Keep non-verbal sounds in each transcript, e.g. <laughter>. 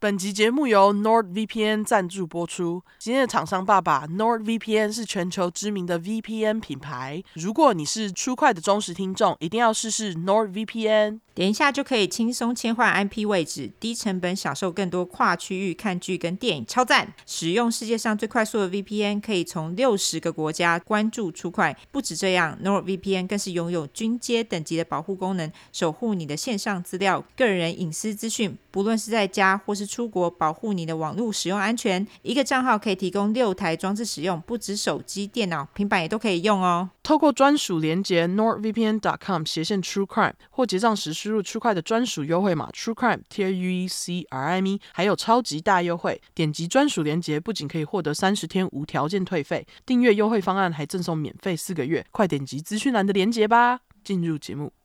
本集节目由 NordVPN 赞助播出。今天的厂商爸爸 NordVPN 是全球知名的 VPN 品牌。如果你是出快的忠实听众，一定要试试 NordVPN。点一下就可以轻松切换 IP 位置，低成本享受更多跨区域看剧跟电影，超赞！使用世界上最快速的 VPN，可以从六十个国家关注出快。不止这样，NordVPN 更是拥有军阶等级的保护功能，守护你的线上资料、个人隐私资讯。不论是在家或是出国，保护你的网络使用安全。一个账号可以提供六台装置使用，不止手机、电脑、平板也都可以用哦。透过专属连接 nordvpn.com 斜线 True Crime 或结账时输入 True Crime 的专属优惠码 True Crime T R U E C R I M 还有超级大优惠。点击专属连接，不仅可以获得三十天无条件退费，订阅优惠方案还赠送免费四个月。快点击资讯栏的连接吧！进入节目。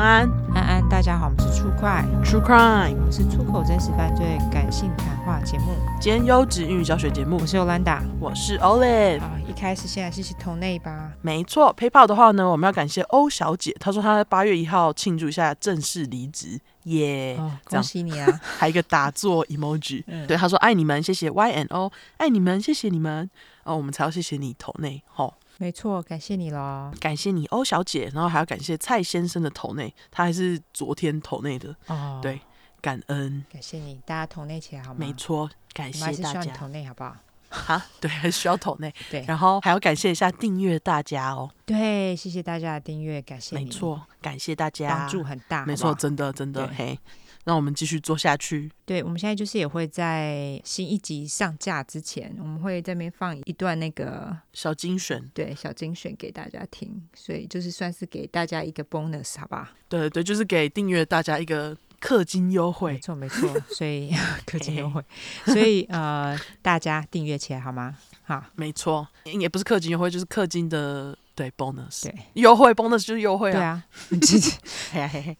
安。安安安，大家好，我们是 True Crime，True Crime，我们是出口真实犯罪感性谈话节目，兼优质英语教学节目。我是 Yolanda，我是 Olive。好，一开始先来谢谢抖内吧。没错，PayPal 的话呢，我们要感谢欧小姐，她说她在八月一号庆祝一下正式离职，耶、yeah, 哦，恭喜你啊！<laughs> 还有一个打坐 emoji，、嗯、对，她说爱你们，谢谢 Y N O，爱你们，谢谢你们，哦，我们才要谢谢你抖内，吼。没错，感谢你喽，感谢你欧小姐，然后还要感谢蔡先生的投内，他还是昨天投内的哦，对，感恩，感谢你，大家投内起来好吗？没错，感谢大家，投内好不好？哈，对，还需要投内，<laughs> 对，然后还要感谢一下订阅大家哦，对，谢谢大家的订阅，感谢，没错，感谢大家，帮助很大，没错，真的真的嘿。让我们继续做下去。对，我们现在就是也会在新一集上架之前，我们会在那边放一段那个小精选，对，小精选给大家听，所以就是算是给大家一个 bonus，好吧？对对，就是给订阅大家一个氪金优惠，没错没错，所以 <laughs> 氪金优惠，所以呃，大家订阅起来好吗？好，没错，也不是氪金优惠，就是氪金的。对，bonus，对，优惠，bonus 就是优惠啊。对啊，<laughs> <laughs> 嘿嘿嘿，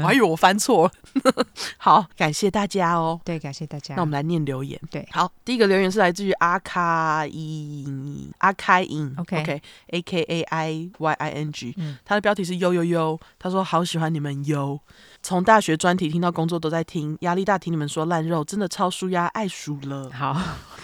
我还以为我翻错了。<laughs> 好，感谢大家哦。对，感谢大家。那我们来念留言。对，好，第一个留言是来自于阿卡伊，阿开因，OK，A K A I Y I N G，他的标题是悠悠悠，他说好喜欢你们悠。从大学专题听到工作都在听，压力大听你们说烂肉真的超舒压，爱数了。好，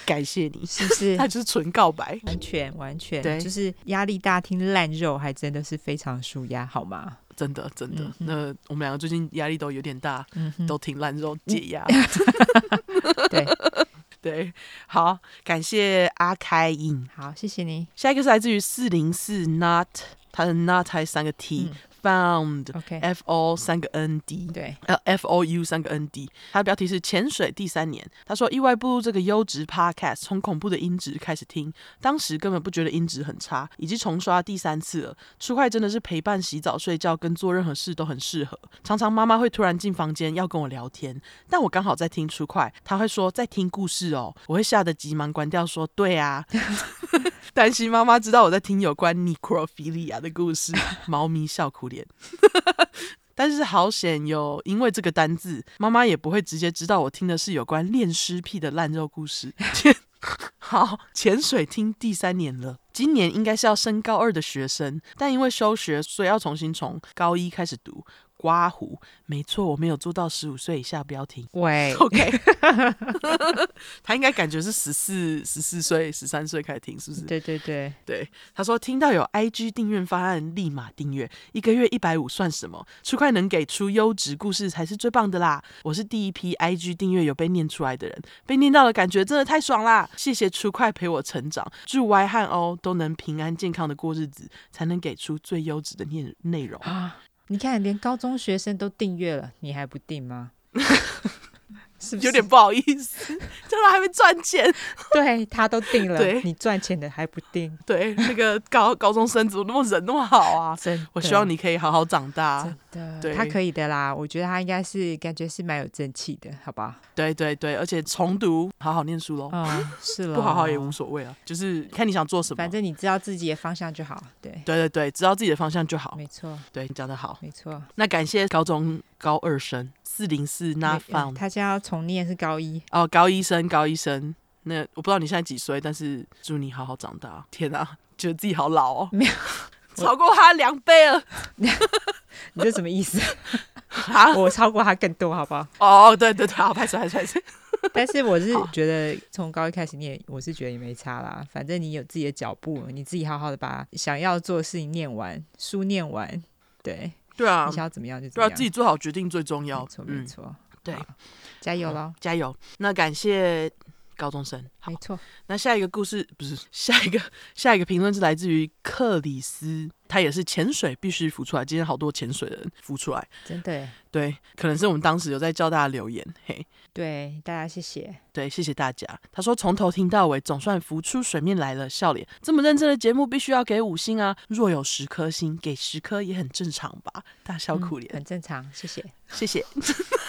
感谢你，是不是？<laughs> 他就是纯告白，完全完全。对，就是压力大听烂肉，还真的是非常舒压，好吗？真的真的，嗯、那我们两个最近压力都有点大，嗯、都听烂肉解压。<laughs> 对。<laughs> 对，好，感谢阿开印，好，谢谢你。下一个是来自于四零四 not，他的 not 还三个 t。嗯 Found，F O 三个 N D，对，呃，F O U 三个 N D，它的标题是潜水第三年。他说意外步入这个优质 Podcast，从恐怖的音质开始听，当时根本不觉得音质很差，已经重刷第三次了。出快真的是陪伴洗澡、睡觉跟做任何事都很适合。常常妈妈会突然进房间要跟我聊天，但我刚好在听出快，她会说在听故事哦，我会吓得急忙关掉说对啊，<laughs> 担心妈妈知道我在听有关 necrophilia 的故事，猫咪笑哭脸。<laughs> 但是好险哟，因为这个单字，妈妈也不会直接知道我听的是有关恋尸癖的烂肉故事。<laughs> 好，潜水听第三年了，今年应该是要升高二的学生，但因为休学，所以要重新从高一开始读。刮胡，没错，我没有做到十五岁以下不要停。喂，OK，<laughs> 他应该感觉是十四、十四岁、十三岁开始听，是不是？对对对对。他说听到有 IG 订阅方案，立马订阅，一个月一百五算什么？出快能给出优质故事才是最棒的啦！我是第一批 IG 订阅有被念出来的人，被念到的感觉真的太爽啦！谢谢出快陪我成长，祝 Y 和 O 都能平安健康的过日子，才能给出最优质的念内容啊！你看，连高中学生都订阅了，你还不订吗？<laughs> 是不是有点不好意思？真的还没赚钱，<laughs> 对他都定了，对你赚钱的还不定？对，那个高高中生怎么那么人那么好啊？真的，我希望你可以好好长大。真的，对，他可以的啦。我觉得他应该是感觉是蛮有正气的，好吧？对对对，而且重读，好好念书喽。嗯，是了，不好好也无所谓啊，就是看你想做什么，反正你知道自己的方向就好。对，对对对，知道自己的方向就好。没错，对你讲的好，没错。那感谢高中高二生四零四 not found，他现在要重念是高一哦，高一生高一生。那我不知道你现在几岁，但是祝你好好长大。天啊！觉得自己好老哦，没有，<laughs> 超过他两倍了。<laughs> 你这什么意思？<laughs> 啊，我超过他更多，好不好？哦，对对对，好，拍手拍手拍手。但是我是觉得从高一开始念，我是觉得也没差啦。反正你有自己的脚步，你自己好好的把想要做的事情念完，书念完，对对啊，你想要怎么样就怎么样，对啊，自己做好决定最重要。没错没错，对，加油喽，加油。那感谢。高中生，没错。那下一个故事不是 <laughs> 下一个，下一个评论是来自于克里斯，他也是潜水必须浮出来。今天好多潜水的人浮出来，真的。对，可能是我们当时有在教大家留言，嘿，对，大家谢谢，对，谢谢大家。他说从头听到尾，总算浮出水面来了，笑脸。这么认真的节目，必须要给五星啊！若有十颗星，给十颗也很正常吧？大笑苦脸，嗯，很正常，谢谢，谢谢。<laughs>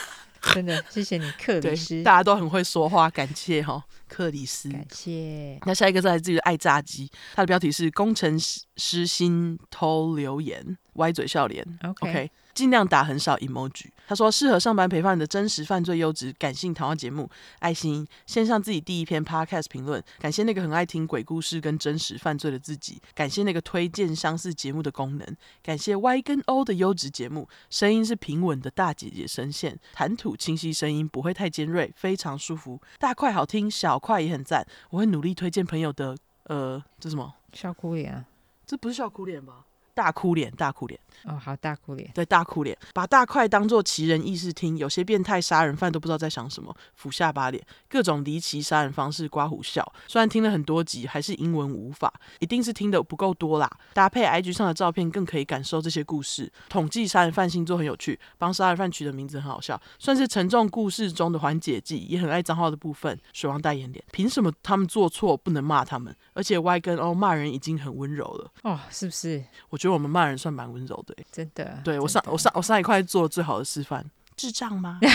<laughs> 真的，谢谢你，克里斯。大家都很会说话，感谢哈，克里斯。感谢。那下一个是来自于爱炸鸡，他的标题是“工程师心偷留言，歪嘴笑脸”。OK。尽量打很少 emoji。他说适合上班陪伴的真实犯罪优质感性谈话节目，爱心献上自己第一篇 podcast 评论，感谢那个很爱听鬼故事跟真实犯罪的自己，感谢那个推荐相似节目的功能，感谢 Y 跟 O 的优质节目，声音是平稳的大姐姐声线，谈吐清晰，声音不会太尖锐，非常舒服，大块好听，小块也很赞，我会努力推荐朋友的。呃，这什么？笑哭脸啊？这不是笑哭脸吧？大哭脸，大哭脸。哦，好，大哭脸，对，大哭脸，把大块当做奇人异事听，有些变态杀人犯都不知道在想什么，俯下巴脸，各种离奇杀人方式，刮胡笑。虽然听了很多集，还是英文无法，一定是听的不够多啦。搭配 IG 上的照片，更可以感受这些故事。统计杀人犯星座很有趣，帮杀人犯取的名字很好笑，算是沉重故事中的缓解剂。也很爱脏话的部分，水王代言脸。凭什么他们做错不能骂他们？而且 Y 跟 O 骂人已经很温柔了哦，是不是？我觉得我们骂人算蛮温柔的，真的。对我上我上我上一块做最好的示范，智障吗？<laughs>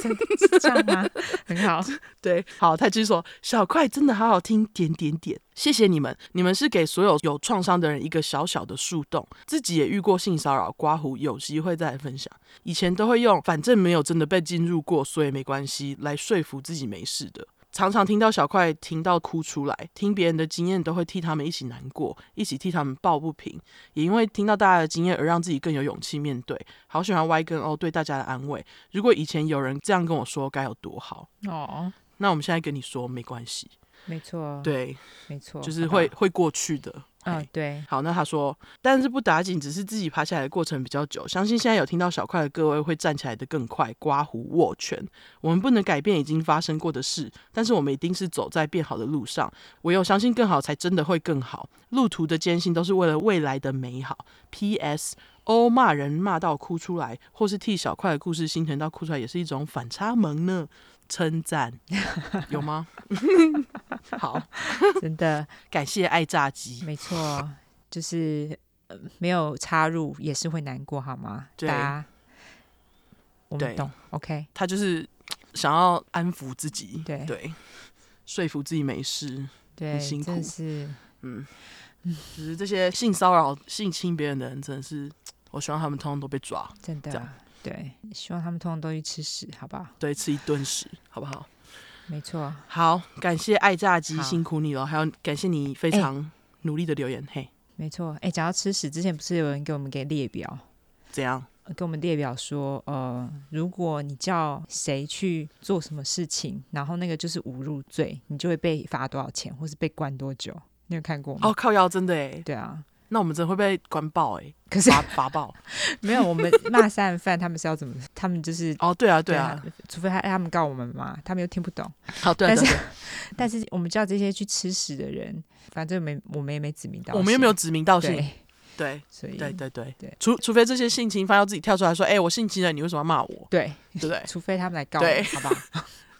真的智障吗？很好，<laughs> 对，好，他继续说，小块真的好好听，点点点，谢谢你们，你们是给所有有创伤的人一个小小的树洞，自己也遇过性骚扰，刮胡，有机会再来分享，以前都会用反正没有真的被进入过，所以没关系来说服自己没事的。常常听到小块听到哭出来，听别人的经验都会替他们一起难过，一起替他们抱不平。也因为听到大家的经验而让自己更有勇气面对。好喜欢 Y 跟 O 对大家的安慰。如果以前有人这样跟我说，该有多好哦。那我们现在跟你说，没关系，没错，对，没错，就是会会过去的。嗯、哦，对，好，那他说，但是不打紧，只是自己爬起来的过程比较久。相信现在有听到小块的各位会站起来的更快，刮胡握拳。我们不能改变已经发生过的事，但是我们一定是走在变好的路上。唯有相信更好，才真的会更好。路途的艰辛都是为了未来的美好。P.S. 哦，骂人骂到哭出来，或是替小块的故事心疼到哭出来，也是一种反差萌呢。称赞。<laughs> 有吗？<laughs> 好，真的。感谢爱炸鸡。没错，就是、呃、没有插入也是会难过，好吗？对，我们懂。OK，他就是想要安抚自己，对。对，说服自己没事，对，很辛苦，是。嗯。嗯，就是这些性骚扰、性侵别人的人，真的是，我希望他们通通都被抓，真的。对，希望他们通通都去吃屎，好不好？对，吃一顿屎，好不好？没错。好，感谢爱炸鸡，辛苦你了。还有感谢你非常努力的留言，欸、嘿。没错，哎，讲到吃屎，之前不是有人给我们给列表？怎样？给我们列表说，呃，如果你叫谁去做什么事情，然后那个就是侮辱罪，你就会被罚多少钱，或是被关多久？你有看过吗？哦，靠腰，真的哎。对啊。那我们真的会被关爆哎、欸！可是罚罚爆，<laughs> 没有我们 <laughs> 骂杀人犯，他们是要怎么？他们就是哦，对啊，对啊，除非他他们告我们嘛，他们又听不懂。好，对，但是 <laughs> 但是我们叫这些去吃屎的人，反正没我们也没指名道姓，我们又没有指名道姓，对，所以对对对对，除除非这些性侵犯要自己跳出来说，哎、欸，我性侵了，你为什么要骂我？对，对不对？除非他们来告对，好吧？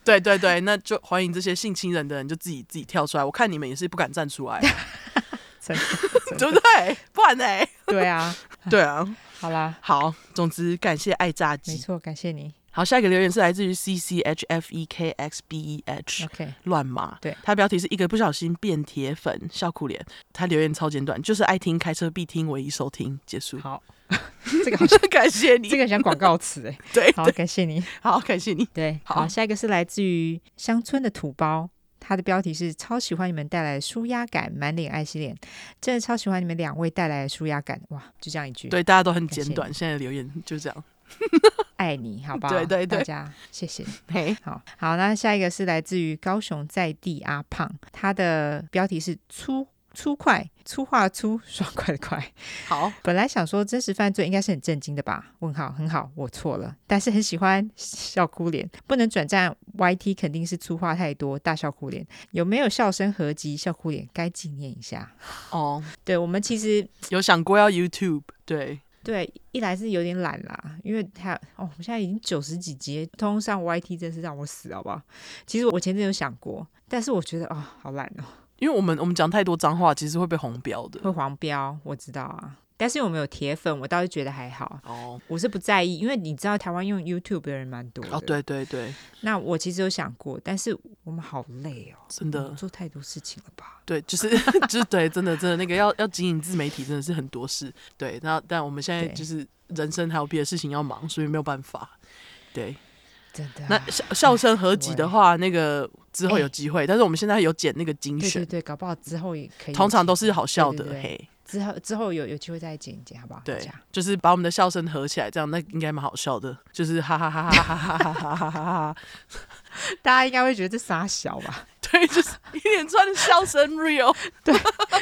对对对，那就欢迎这些性侵人的人就自己自己跳出来，我看你们也是不敢站出来。真的 <laughs> 真的对不对？不然呢？对啊，<laughs> 对啊。好啦，好，总之感谢爱炸鸡，没错，感谢你。好，下一个留言是来自于 C C H F E K X B E H，OK，乱码。对，他标题是一个不小心变铁粉，笑哭脸。他留言超简短，就是爱听开车必听，唯一收听。结束。好，<laughs> 这个好像感谢你，这个像广告词哎。对，好，感谢你，好，感谢你。对，好，下一个是来自于乡村的土包。他的标题是“超喜欢你们带来的舒压感，满脸爱心脸”，真的超喜欢你们两位带来的舒压感。哇，就这样一句，对，大家都很简短。现在的留言就这样，<laughs> 爱你，好不好？对对对，大家谢谢。嘿，好好，那下一个是来自于高雄在地阿胖，他的标题是“粗”。粗快，粗话粗，爽快的快。好，本来想说真实犯罪应该是很震惊的吧？问号，很好，我错了。但是很喜欢 <laughs> 笑哭脸，不能转战 YT，肯定是粗话太多，大笑哭脸。有没有笑声合集笑哭脸？该纪念一下。哦，<laughs> 对，我们其实 <laughs> 有想过要 YouTube，对对，一来是有点懒啦，因为他哦，我现在已经九十几集，通上 YT 真是让我死，好不好？其实我前阵有想过，但是我觉得哦，好懒哦。因为我们我们讲太多脏话，其实会被红标的。会黄标，我知道啊。但是我们有铁粉，我倒是觉得还好。哦，我是不在意，因为你知道台湾用 YouTube 的人蛮多的。哦，对对对。那我其实有想过，但是我们好累哦，真的做太多事情了吧？对，就是 <laughs> 就是对，真的真的那个要要经营自媒体，真的是很多事。对，那但我们现在就是人生还有别的事情要忙，所以没有办法。对。真的、啊，那笑笑声合集的话，那个之后有机会，欸，但是我们现在有剪那个精选，对对对，搞不好之后也可以。通常都是好笑的，嘿。之后之后有有机会再剪一剪，好不好？对，就是把我们的笑声合起来，这样那应该蛮好笑的，就是哈哈哈哈哈哈哈哈哈哈哈。<laughs> 大家应该会觉得这傻小吧？<laughs> 对，就是一连串的笑声 real。<laughs> 对，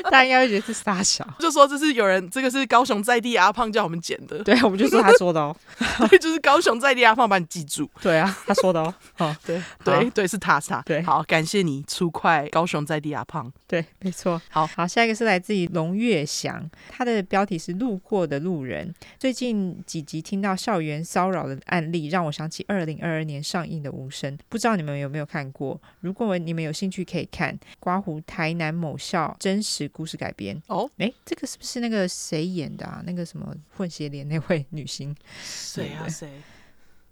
大家应该会觉得这傻小，就说这是有人，这个是高雄在地阿胖叫我们剪的。对，我们就是他说的哦。对，就是高雄在地阿胖把你记住。对啊，他说的哦。哦，对对对，是他是他。对，好，感谢你出快高雄在地阿胖。对，没错。好好，下一个是来自于龙月祥，他的标题是路过的路人。最近几集听到校园骚扰的案例，让我想起二零二二年上映的无声。不知道你们有没有看过？如果你们有兴趣，可以看刮胡台南某校真实故事改编哦。哎，这个是不是那个谁演的啊？那个什么混血脸那位女星？谁啊？谁？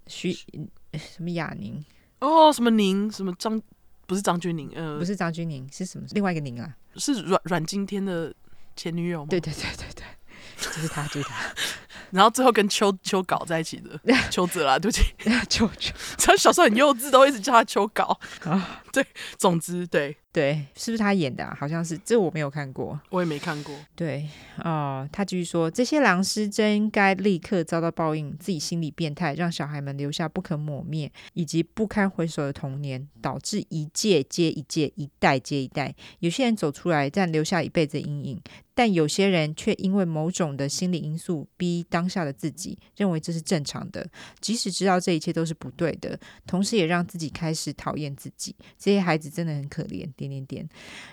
徐什么雅宁？哦，什么宁？什么张？不是张钧甯？呃，不是张钧甯，是什么？另外一个宁啊？是阮阮经天的前女友吗？对对对对对，就是他，就是他。然后最后跟秋秋搞在一起的 <laughs> 秋泽啦，对不起，<laughs> 秋秋，他小时候很幼稚，都一直叫他秋搞啊。对，总之对。对，是不是他演的啊？好像是，这我没有看过，我也没看过。对，哦、呃，他继续说，这些狼师真应该立刻遭到报应，自己心理变态，让小孩们留下不可磨灭以及不堪回首的童年，导致一届接一届，一代接一代。有些人走出来，但留下一辈子阴影；但有些人却因为某种的心理因素，逼当下的自己认为这是正常的，即使知道这一切都是不对的，同时也让自己开始讨厌自己。这些孩子真的很可怜。点点点，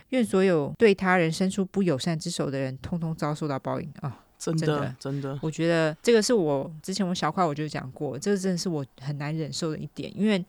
愿所有对他人伸出不友善之手的人，通通遭受到报应。啊！真的，真的，真的，我觉得这个是我之前我小块我就讲过，这个真的是我很难忍受的一点，因为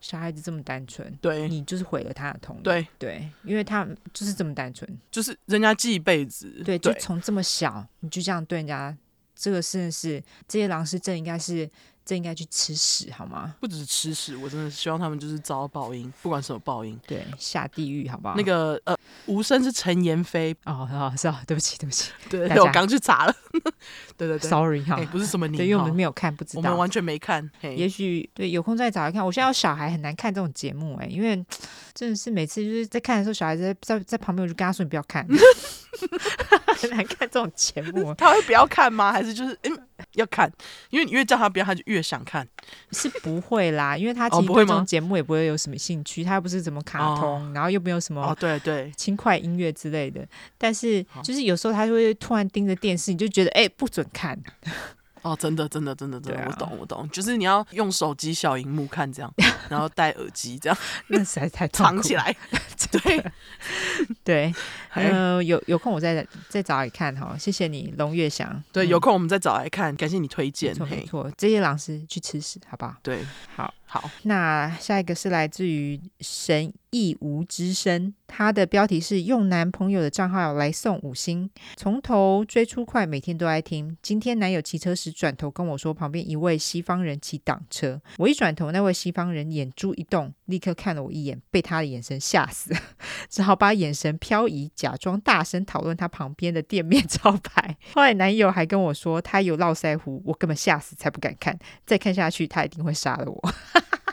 小孩子这么单纯，对，你就是毁了他的童年，对。对，因为他就是这么单纯，就是人家记一辈子，对，对，就从这么小你就这样对人家，这个真的是这些狼师正应该是。正应该去吃屎好吗？不只是吃屎，我真的希望他们就是遭报应，不管什么报应，对，下地狱好不好？那个呃，无声是陈妍霏哦，哦，是啊，对不起，对不起，<laughs> 对，我刚去查了，<laughs> 对对对，sorry 哈，不是什么你，对，因为我们没有看，不知道，我们完全没看，也许对，有空再找来看。我现在有小孩很难看这种节目哎，因为真的是每次就是在看的时候，小孩子在在在旁边，我就跟他说你不要看，<laughs> 很 <laughs> 难看这种节目。他会不要看吗？还是就是嗯？要看，因为你越叫他不要，他就越想看。是不会啦，因为他其实对这种节目也不会有什么兴趣。哦、他又不是什么卡通，哦、然后又没有什么哦，对对，轻快音乐之类的。但是就是有时候他就会突然盯着电视，你就觉得哎、欸，不准看。哦，真的，真的，真的，真的，啊、我懂，我懂，就是你要用手机小荧幕看这样，<laughs> 然后戴耳机这样，<laughs> 那实在太藏起来。<laughs> 对，对，嗯、呃，有有空我再再找来看哈，谢谢你，龙月祥。对，有空我们再找来看，感谢你推荐。没错，这些老师去吃屎，好不好？对，好。好，那下一个是来自于神意无之声，他的标题是用男朋友的账号来送五星，从头追出快，每天都爱听。今天男友骑车时转头跟我说，旁边一位西方人骑挡车，我一转头，那位西方人眼珠一动，立刻看了我一眼，被他的眼神吓死，只好把眼神漂移，假装大声讨论他旁边的店面招牌。后来男友还跟我说，他有络腮胡，我根本吓死才不敢看，再看下去他一定会杀了我。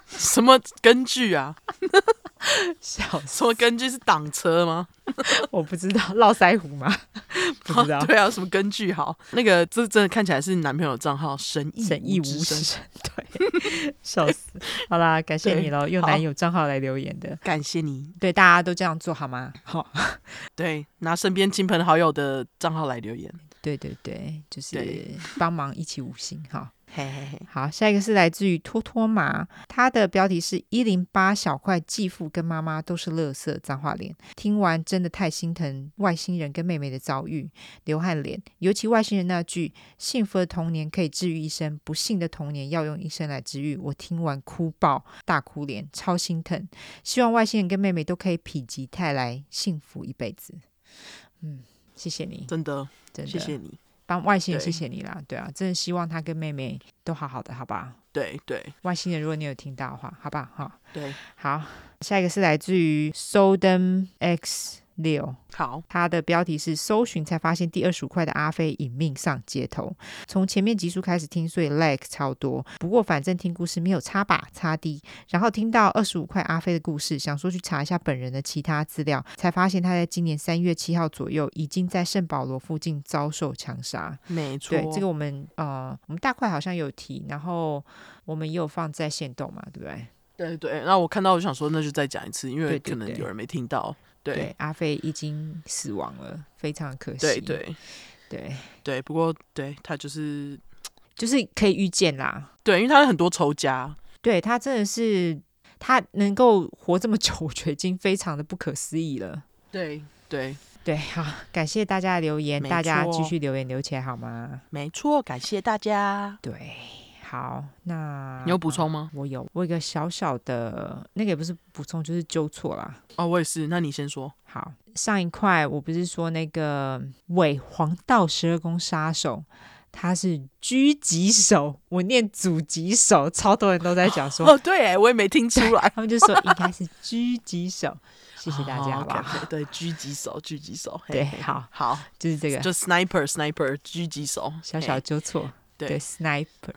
什么根据啊？<laughs> 笑死什么根据是挡车吗？<laughs> 我不知道，络腮胡吗？<laughs> 不知道。对啊，什么根据？好，那个这真的看起来是你男朋友账号，神意神意无神。对，笑死。好啦，感谢你喽，用男友账号来留言的，感谢你。对，大家都这样做好吗？好，对，拿身边亲朋好友的账号来留言。对对对，就是帮忙一起五星哈。嘿嘿嘿，好，下一个是来自于托托马，他的标题是一零八小块，继父跟妈妈都是垃圾，脏话脸。听完真的太心疼外星人跟妹妹的遭遇，流汗脸。尤其外星人那句“幸福的童年可以治愈一生，不幸的童年要用一生来治愈”，我听完哭爆，大哭脸，超心疼。希望外星人跟妹妹都可以否极泰来，幸福一辈子。嗯，谢谢你，真的，真的，谢谢你。帮外星人，谢谢你啦，对，对啊，真的希望他跟妹妹都好好的，好吧？对对，外星人，如果你有听到的话，好吧，哈，对，好，下一个是来自于 Sodom X。六好，他的标题是搜寻才发现第二十五块的阿飞隐命上街头。从前面集数开始听，所以 lag 超多。不过反正听故事没有差吧，差低。然后听到二十五块阿飞的故事，想说去查一下本人的其他资料，才发现他在今年三月七号左右已经在圣保罗附近遭受枪杀。没错，对这个我们呃我们大块好像有提，然后我们也有放在线动嘛，对不对？对对。那我看到我想说，那就再讲一次，因为可能有人没听到。对，对，阿飞已经死亡了，非常可惜。对对对对，不过对他就是就是可以预见啦。对，因为他有很多仇家。对他真的是他能够活这么久，我觉得已经非常的不可思议了。对对对，好，感谢大家的留言，大家继续留言留起来好吗？没错，感谢大家。对。好，那你有补充吗？啊，我有，我有一个小小的那个也不是补充，就是纠错啦。哦，我也是。那你先说。好，上一块我不是说那个伪黄道十二宫杀手，他是狙击手，我念狙击手，超多人都在讲说。哦，对，哎，我也没听出来，他们就说应该是狙击手。谢谢大家，对，狙击手，狙击手。对，好，好，就是这个，就 sniper，sniper，狙击手，小小纠错。对，对，sniper。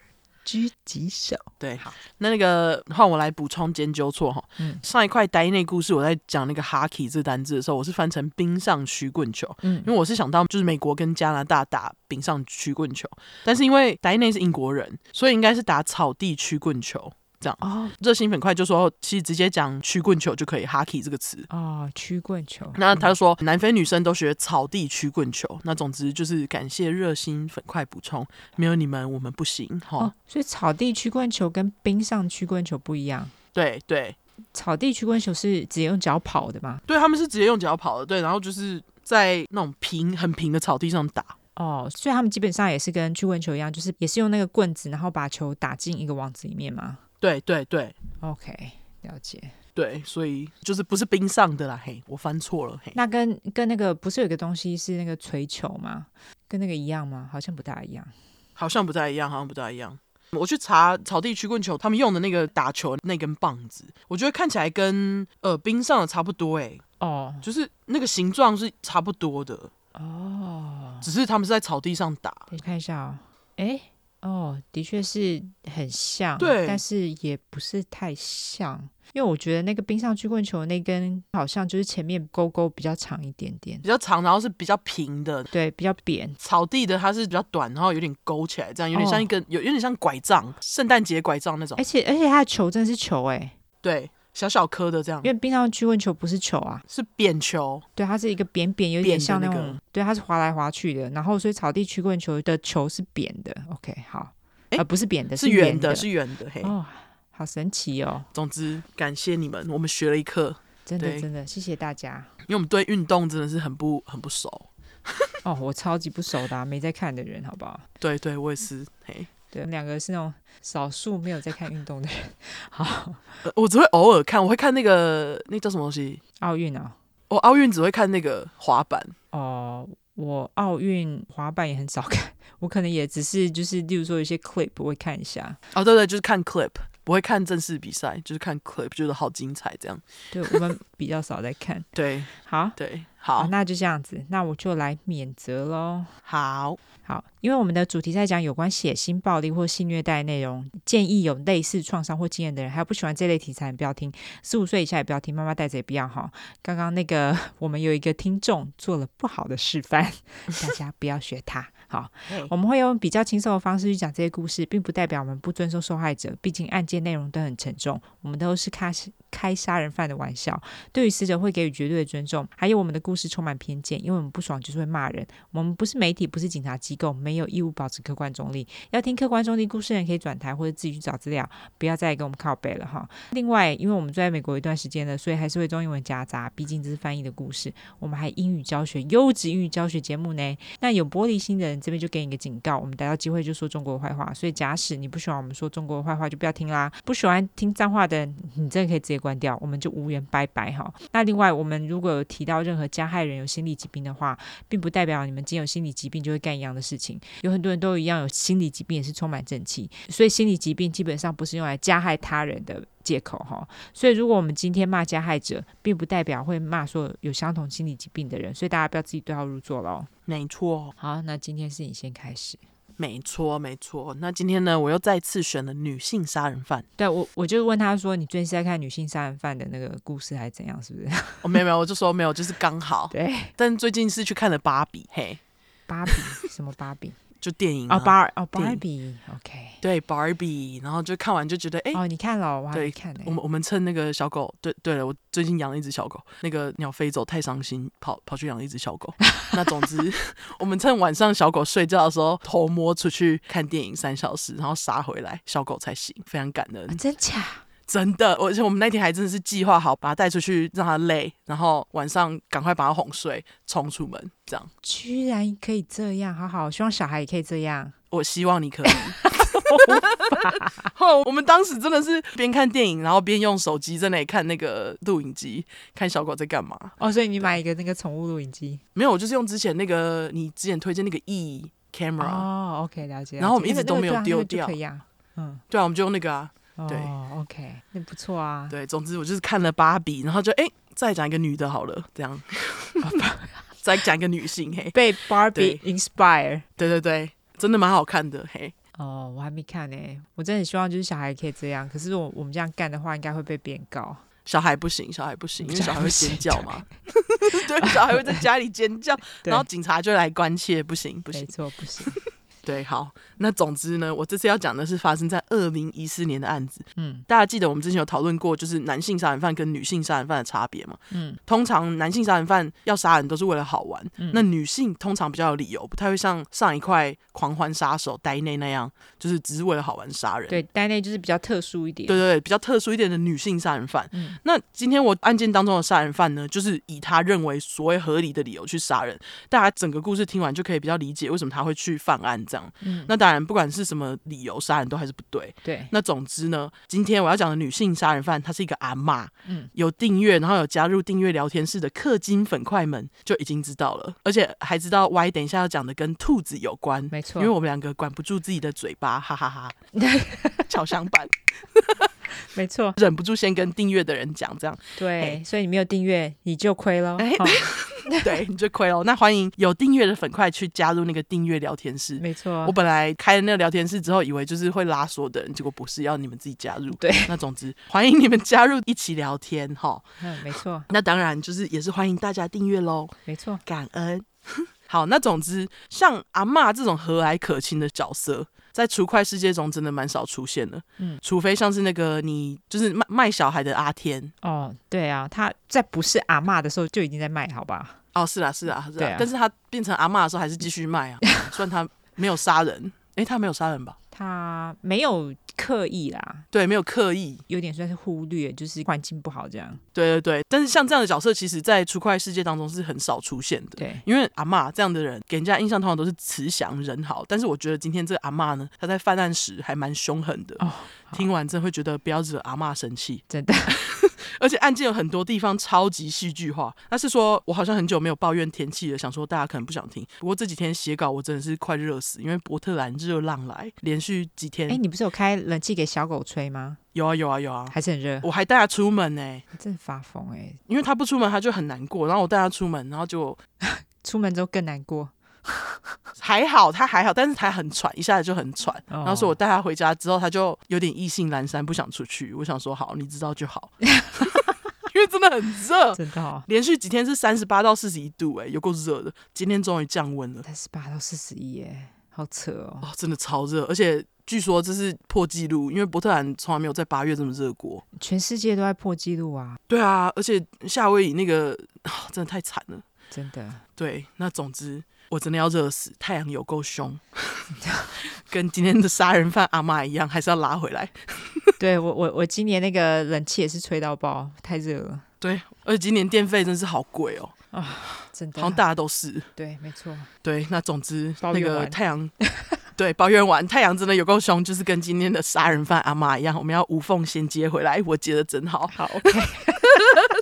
狙击手，对，好，那那个换我来补充兼纠错哈。嗯，上一块呆内故事，我在讲那个 hockey 这单字的时候，我是翻成冰上曲棍球，嗯，因为我是想到就是美国跟加拿大打冰上曲棍球，但是因为呆内是英国人，所以应该是打草地曲棍球。这样哦，热心粉块就说，其实直接讲曲棍球就可以，hockey 这个词哦，曲棍球。那他就说，南非女生都学草地曲棍球。那总之就是感谢热心粉块补充，没有你们我们不行哈、哦。所以草地曲棍球跟冰上曲棍球不一样。对对，草地曲棍球是直接用脚跑的吗？对，他们是直接用脚跑的。对，然后就是在那种平很平的草地上打。哦，所以他们基本上也是跟曲棍球一样，就是也是用那个棍子，然后把球打进一个网子里面吗？对对对，OK，了解。对，所以就是不是冰上的啦，嘿，我翻错了，嘿。那跟跟那个不是有一个东西是那个锤球吗？跟那个一样吗？好像不大一样，好像不大一样，好像不大一样。我去查草地曲棍球，他们用的那个打球那根棒子，我觉得看起来跟呃冰上的差不多，哎，哦，就是那个形状是差不多的，哦，只是他们是在草地上打。你看一下哦，哎。哦，的确是很像，对，但是也不是太像，因为我觉得那个冰上曲棍球那根好像就是前面勾勾比较长一点点，比较长，然后是比较平的，对，比较扁。草地的它是比较短，然后有点勾起来，这样有点像一根、哦、有有点像拐杖，圣诞节拐杖那种。而且而且它的球真的是球哎，对。小小颗的这样，因为冰上曲棍球不是球啊，是扁球。对，它是一个扁扁，有点像那种，那个、对，它是滑来滑去的。然后，所以草地曲棍球的球是扁的。OK，好，呃、欸，不是扁的，是圆的，是圆的。嘿，哦，好神奇哦。总之，感谢你们，我们学了一课。真的，真的，谢谢大家。因为我们对运动真的是很不很不熟。哦，我超级不熟的、啊，没在看的人，好不好？对对，我也是。嘿。对，两个是那种少数没有在看运动的人。好，我只会偶尔看，我会看那个那叫什么东西？奥运啊！我奥运只会看那个滑板。哦，我奥运滑板也很少看，我可能也只是就是，例如说一些 clip 我会看一下。哦，对对，就是看 clip，不不会看正式比赛，就是看 clip，觉得好精彩这样。对，我们比较少在看。<laughs> 对，好，对，好，好，那就这样子，那我就来免责喽。好。好，因为我们的主题在讲有关血腥暴力或性虐待内容，建议有类似创伤或经验的人，还有不喜欢这类题材，不要听。十五岁以下也不要听，妈妈带着也不要哈。刚刚那个 <laughs> 我们有一个听众做了不好的示范，<laughs> 大家不要学他。好，我们会用比较轻松的方式去讲这些故事，并不代表我们不尊重受害者，毕竟案件内容都很沉重。我们都是开开杀人犯的玩笑，对于死者会给予绝对的尊重。还有我们的故事充满偏见，因为我们不爽就是会骂人。我们不是媒体，不是警察机构，没有义务保持客观中立。要听客观中立故事的人可以转台或者自己去找资料，不要再给我们靠背了哈。另外，因为我们住在美国一段时间了，所以还是会中英文夹杂，毕竟这是翻译的故事。我们还英语教学，优质英语教学节目呢。那有玻璃心的人这边就给你个警告，我们逮到机会就说中国的坏话。所以假使你不喜欢我们说中国的坏话，就不要听啦。不喜欢听脏话的人，你真的可以直接关掉，我们就无缘拜拜哈。那另外，我们如果有提到任何加害人有心理疾病的话，并不代表你们既有心理疾病就会干一样的事情。有很多人都一样有心理疾病，也是充满正气。所以心理疾病基本上不是用来加害他人的借口哈。所以如果我们今天骂加害者，并不代表会骂说有相同心理疾病的人。所以大家不要自己对号入座喽。没错。好，那今天是你先开始。没错，没错。那今天呢，我又再次选了女性杀人犯。对我，我就问他说：“你最近是在看女性杀人犯的那个故事，还是怎样？是不是？”我、哦、没有没有，我就说没有，就是刚好。<laughs> 对。但最近是去看了芭比，嘿，芭比什么芭比？就电影啊，哦，芭哦，芭比，OK，对，芭比，然后就看完就觉得，哎，哦，你看了，我还没看呢。我们我们趁那个小狗，对对了，我最近养了一只小狗，那个鸟飞走太伤心，跑跑去养了一只小狗。<laughs> 那总之，<laughs> 我们趁晚上小狗睡觉的时候偷摸出去看电影三小时，然后杀回来，小狗才醒，非常感恩。啊，真假？真的，而且我们那天还真的是计划好，把他带出去让他累，然后晚上赶快把他哄睡，冲出门，这样。居然可以这样，好好，希望小孩也可以这样。我希望你可以。<laughs> 哦，我们当时真的是边看电影，然后边用手机在那里看那个录影机，看小狗在干嘛。哦，所以你买一个那个宠物录影机？没有，我就是用之前那个你之前推荐那个 E camera。哦，OK，了解。然后我们一直都没有丢掉。嗯，对啊，我们就用那个啊。对，OK，那不错啊。对，总之我就是看了芭比，然后就哎，再讲一个女的好了，这样，<laughs> <laughs> 再讲一个女性，嘿，被芭比 inspire，对对对，真的蛮好看的，嘿。哦，我还没看呢，我真的很希望就是小孩可以这样，可是我我们这样干的话，应该会被别人告。小孩不行，小孩不行，因为小孩会尖叫嘛。<laughs> 对，小孩会在家里尖叫，然后警察就来关切，不行不行，没错，不行。对，好，那总之呢，我这次要讲的是发生在二零一四年的案子。嗯，大家记得我们之前有讨论过，就是男性杀人犯跟女性杀人犯的差别嘛？嗯，通常男性杀人犯要杀人都是为了好玩，嗯，那女性通常比较有理由，不太会像上一块狂欢杀手呆内那样，就是只是为了好玩杀人。对，呆内就是比较特殊一点。对对对，比较特殊一点的女性杀人犯。嗯，那今天我案件当中的杀人犯呢，就是以他认为所谓合理的理由去杀人，大家整个故事听完就可以比较理解为什么他会去犯案这样。嗯，那当然。不管是什么理由杀人都还是不对。对，那总之呢，今天我要讲的女性杀人犯，她是一个阿妈。嗯，有订阅，然后有加入订阅聊天室的氪金粉块们就已经知道了，而且还知道 Y 等一下要讲的跟兔子有关。没错，因为我们两个管不住自己的嘴巴，哈哈哈，<laughs> 哈。巧相伴。<laughs> 没错，忍不住先跟订阅的人讲这样。对，所以你没有订阅你就亏了。哎，<laughs> 对，你就亏了。<laughs> 那欢迎有订阅的粉块去加入那个订阅聊天室。没错，我本来开了那个聊天室之后，以为就是会拉所有的人，结果不是，要你们自己加入。对，那总之欢迎你们加入一起聊天哈。嗯，没错。那当然就是也是欢迎大家订阅喽。没错，感恩。好，那总之像阿嬷这种和蔼可亲的角色。在除快世界中真的蛮少出现的，嗯，除非像是那个你就是卖卖小孩的阿天。哦，对啊，他在不是阿妈的时候就已经在卖，好吧？哦，是啊，是啊，是啊，对啊，但是他变成阿妈的时候还是继续卖啊，<laughs> 虽然他没有杀人，诶，他没有杀人吧？他没有刻意啦，对，没有刻意，有点算是忽略，就是环境不好这样。对对对，但是像这样的角色，其实在出快世界当中是很少出现的。对，因为阿嬷这样的人给人家印象通常都是慈祥人好，但是我觉得今天这个阿嬷呢，她在犯案时还蛮凶狠的。哦，听完真的会觉得不要惹阿嬷生气，真的。<laughs> 而且案件有很多地方超级戏剧化，那是说我好像很久没有抱怨天气了，想说大家可能不想听。不过这几天写稿我真的是快热死，因为波特兰热浪来，连续几天。哎，你不是有开冷气给小狗吹吗？有啊有啊有啊，还是很热。我还带它出门呢、欸，真发疯哎、欸！因为它不出门，它就很难过。然后我带它出门，然后就 <laughs> 出门之后更难过。<laughs> 还好，它还好，但是它很喘，一下子就很喘。哦、然后说我带它回家之后，它就有点意兴阑珊，不想出去。我想说好，你知道就好。<laughs> 因为真的很热，真的、哦，连续几天是三十八到四十一度、欸，哎，有够热的。今天终于降温了，三十八到四十一，哎，好扯哦。哦，真的超热，而且据说这是破纪录，因为波特兰从来没有在八月这么热过。全世界都在破纪录啊。对啊，而且夏威夷那个、哦、真的太惨了，真的。对，那总之我真的要热死，太阳有够凶，<laughs> 跟今天的杀人犯阿妈一样，还是要拉回来。<laughs> 对我我我今年那个冷气也是吹到爆，太热了。对，而且今年电费真是好贵哦。啊，<laughs> 真的，好像大家都是。对，没错。对，那总之那个太阳，<laughs> 对，抱怨完太阳真的有够凶，就是跟今天的杀人犯阿妈一样，我们要无缝衔接回来。我接的真好，好，OK。<laughs>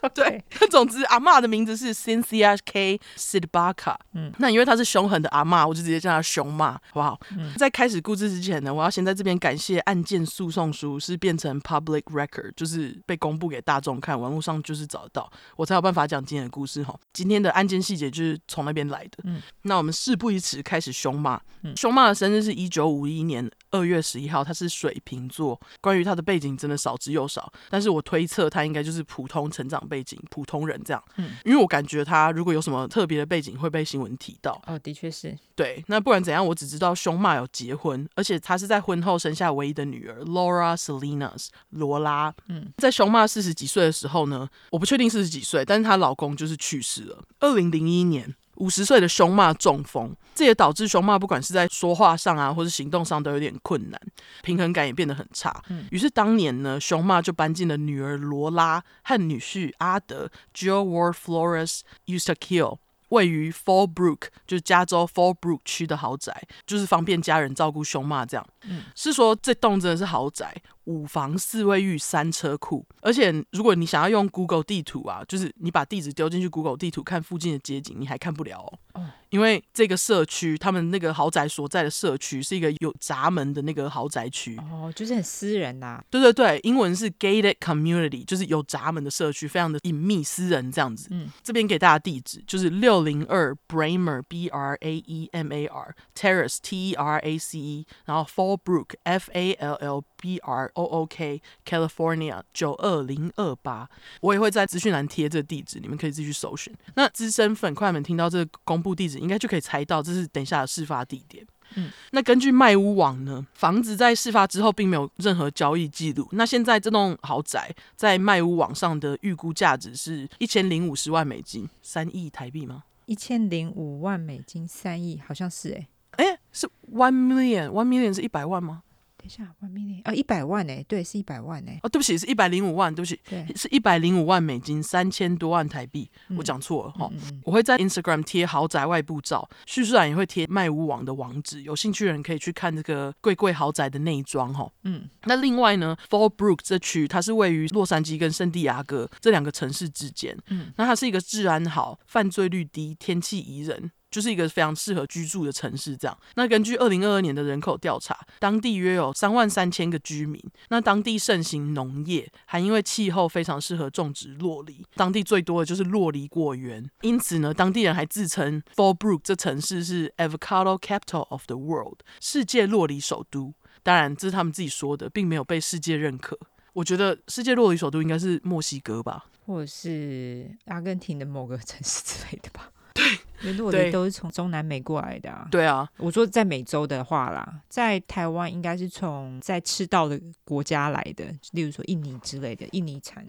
<laughs> 对，总之阿嬷的名字是 Cynthia K. Sidbaka。嗯，那因为她是凶狠的阿嬷，我就直接叫她凶骂，好不好？嗯，在开始故事之前呢，我要先在这边感谢案件诉讼书是变成 public record，就是被公布给大众看，网络上就是找得到，我才有办法讲今天的故事哈。今天的案件细节就是从那边来的。嗯，那我们事不宜迟，开始凶骂。嗯，凶骂的生日是一九五一年二月十一号，他是水瓶座。关于他的背景真的少之又少，但是我推测他应该就是普通成长背景，普通人这样。嗯，因为我感觉他如果有什么特别的背景会被新闻提到。哦，的确是。对，那不管怎样，我只知道凶骂有结婚，而且他是在婚后生下唯一的女儿 Laura Salinas 罗拉。嗯，在凶骂四十几岁的时候呢，我不确定四十几岁，但是她老公就是去世了。二零零一年。五十岁的熊妈中风，这也导致熊妈不管是在说话上啊，或是行动上都有点困难，平衡感也变得很差。嗯，于是当年呢，熊妈就搬进了女儿罗拉和女婿阿德 Joe Ward Flores Eustaquio 位于 Fallbrook，就是加州 Fallbrook 区的豪宅，就是方便家人照顾熊妈这样。嗯，是说这栋真的是豪宅。五房四卫浴三车库，而且如果你想要用 Google 地图啊，就是你把地址丢进去 Google 地图看附近的街景，你还看不了哦。哦，因为这个社区，他们那个豪宅所在的社区是一个有闸门的那个豪宅区。哦，就是很私人呐、啊。对对对，英文是 Gated Community，就是有闸门的社区，非常的隐秘私人这样子。嗯，这边给大家地址就是六零二 Braemer B R A E M A R Terrace T E R A C E，然后 Fallbrook F A L L B R O O K California 九二零二八，我也会在资讯栏贴这个地址，你们可以自己去搜寻。那资深粉块们听到这个公布地址，应该就可以猜到这是等一下的事发地点。嗯，那根据卖屋网呢，房子在事发之后并没有任何交易记录。那现在这栋豪宅在卖屋网上的预估价值是一千零五十万美金，三亿台币吗？一千零五万美金，三亿，好像是哎、欸，哎、欸，是 one million，one million 是一百万吗？等一下，one million 啊，一百万哎，对，是一百万哎。哦，对不起，是一百零五万，对不起，对，是一百零五万美金，三千多万台币，嗯、我讲错了哈。嗯嗯、我会在 Instagram 贴豪宅外部照，叙述栏也会贴卖屋网的网址，有兴趣的人可以去看这个贵贵豪宅的内装哈。嗯，那另外呢，Fallbrook 这区它是位于洛杉矶跟圣地亚哥这两个城市之间，嗯，那它是一个治安好、犯罪率低、天气宜人。就是一个非常适合居住的城市，这样。那根据二零二二年的人口调查，当地约有三万三千个居民。那当地盛行农业，还因为气候非常适合种植洛梨，当地最多的就是洛梨果园。因此呢，当地人还自称 Fallbrook 这城市是 Avocado Capital of the World，世界洛梨首都。当然，这是他们自己说的，并没有被世界认可。我觉得世界洛梨首都应该是墨西哥吧，或者是阿根廷的某个城市之类的吧。<laughs> 对，酪梨都是从中南美过来的啊。对啊，我说在美洲的话啦，在台湾应该是从在赤道的国家来的，例如说印尼之类的，印尼产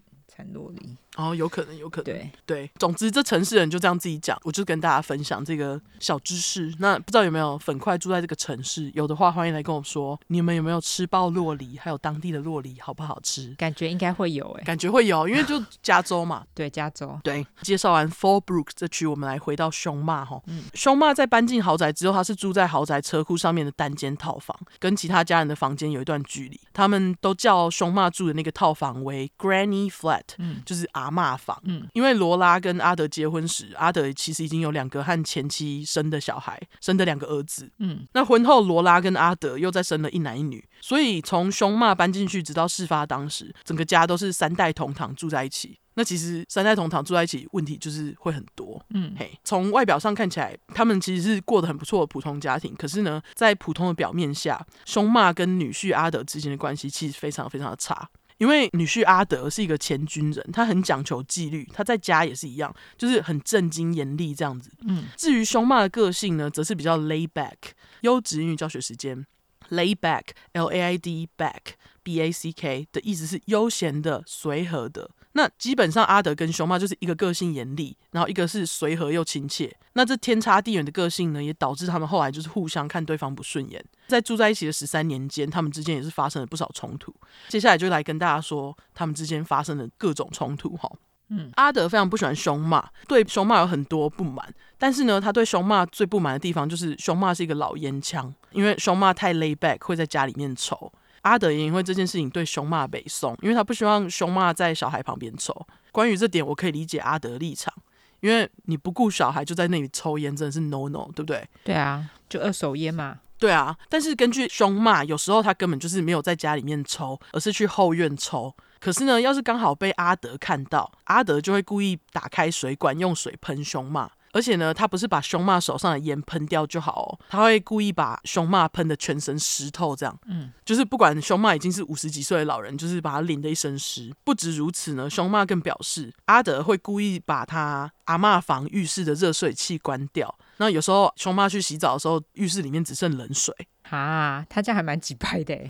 哦，有可能，有可能。对对，总之这城市人就这样自己讲，我就跟大家分享这个小知识。那不知道有没有粉块住在这个城市？有的话，欢迎来跟我说，你们有没有吃爆洛梨？还有当地的洛梨好不好吃？感觉应该会有哎、欸，感觉会有，因为就加州嘛。<laughs> 对，加州。对，介绍完 Fallbrook 这区，我们来回到凶骂哈。嗯，凶骂在搬进豪宅之后，他是住在豪宅车库上面的单间套房，跟其他家人的房间有一段距离。他们都叫凶骂住的那个套房为 Granny Flat，嗯，就是阿嬷房。嗯，因为罗拉跟阿德结婚时，阿德其实已经有两个和前妻生的小孩，生的两个儿子。嗯，那婚后罗拉跟阿德又再生了一男一女，所以从凶骂搬进去直到事发当时，整个家都是三代同堂住在一起。那其实三代同堂住在一起，问题就是会很多。嗯，嘿，从外表上看起来，他们其实是过得很不错的普通家庭。可是呢，在普通的表面下，凶骂跟女婿阿德之间的关系其实非常非常的差。因为女婿阿德是一个前军人，他很讲求纪律，他在家也是一样，就是很正经严厉这样子。嗯，至于凶骂的个性呢，则是比较 lay back。优质英语教学时间，lay back，L A I D back，B A C K 的意思是悠闲的、随和的。那基本上阿德跟熊妈就是一个个性严厉，然后一个是随和又亲切。那这天差地远的个性呢，也导致他们后来就是互相看对方不顺眼。在住在一起的十三年间，他们之间也是发生了不少冲突。接下来就来跟大家说他们之间发生的各种冲突哈。嗯，阿德非常不喜欢熊骂，对熊骂有很多不满。但是呢，他对熊骂最不满的地方就是熊骂是一个老烟枪，因为熊骂太 lay back，会在家里面抽。阿德也因为这件事情对凶骂北宋，因为他不希望凶骂在小孩旁边抽。关于这点，我可以理解阿德的立场，因为你不顾小孩就在那里抽烟，真的是 no no，对不对？对啊，就二手烟嘛。对啊，但是根据凶骂，有时候他根本就是没有在家里面抽，而是去后院抽。可是呢，要是刚好被阿德看到，阿德就会故意打开水管，用水喷凶骂。而且呢，他不是把熊骂手上的烟喷掉就好哦，他会故意把熊骂喷的全身湿透，这样，嗯，就是不管熊骂已经是五十几岁的老人，就是把他淋得一身湿。不止如此呢，熊骂更表示阿德会故意把他阿嬷房浴室的热水器关掉。那有时候熊妈去洗澡的时候，浴室里面只剩冷水啊，他这样还蛮急拍的。<laughs>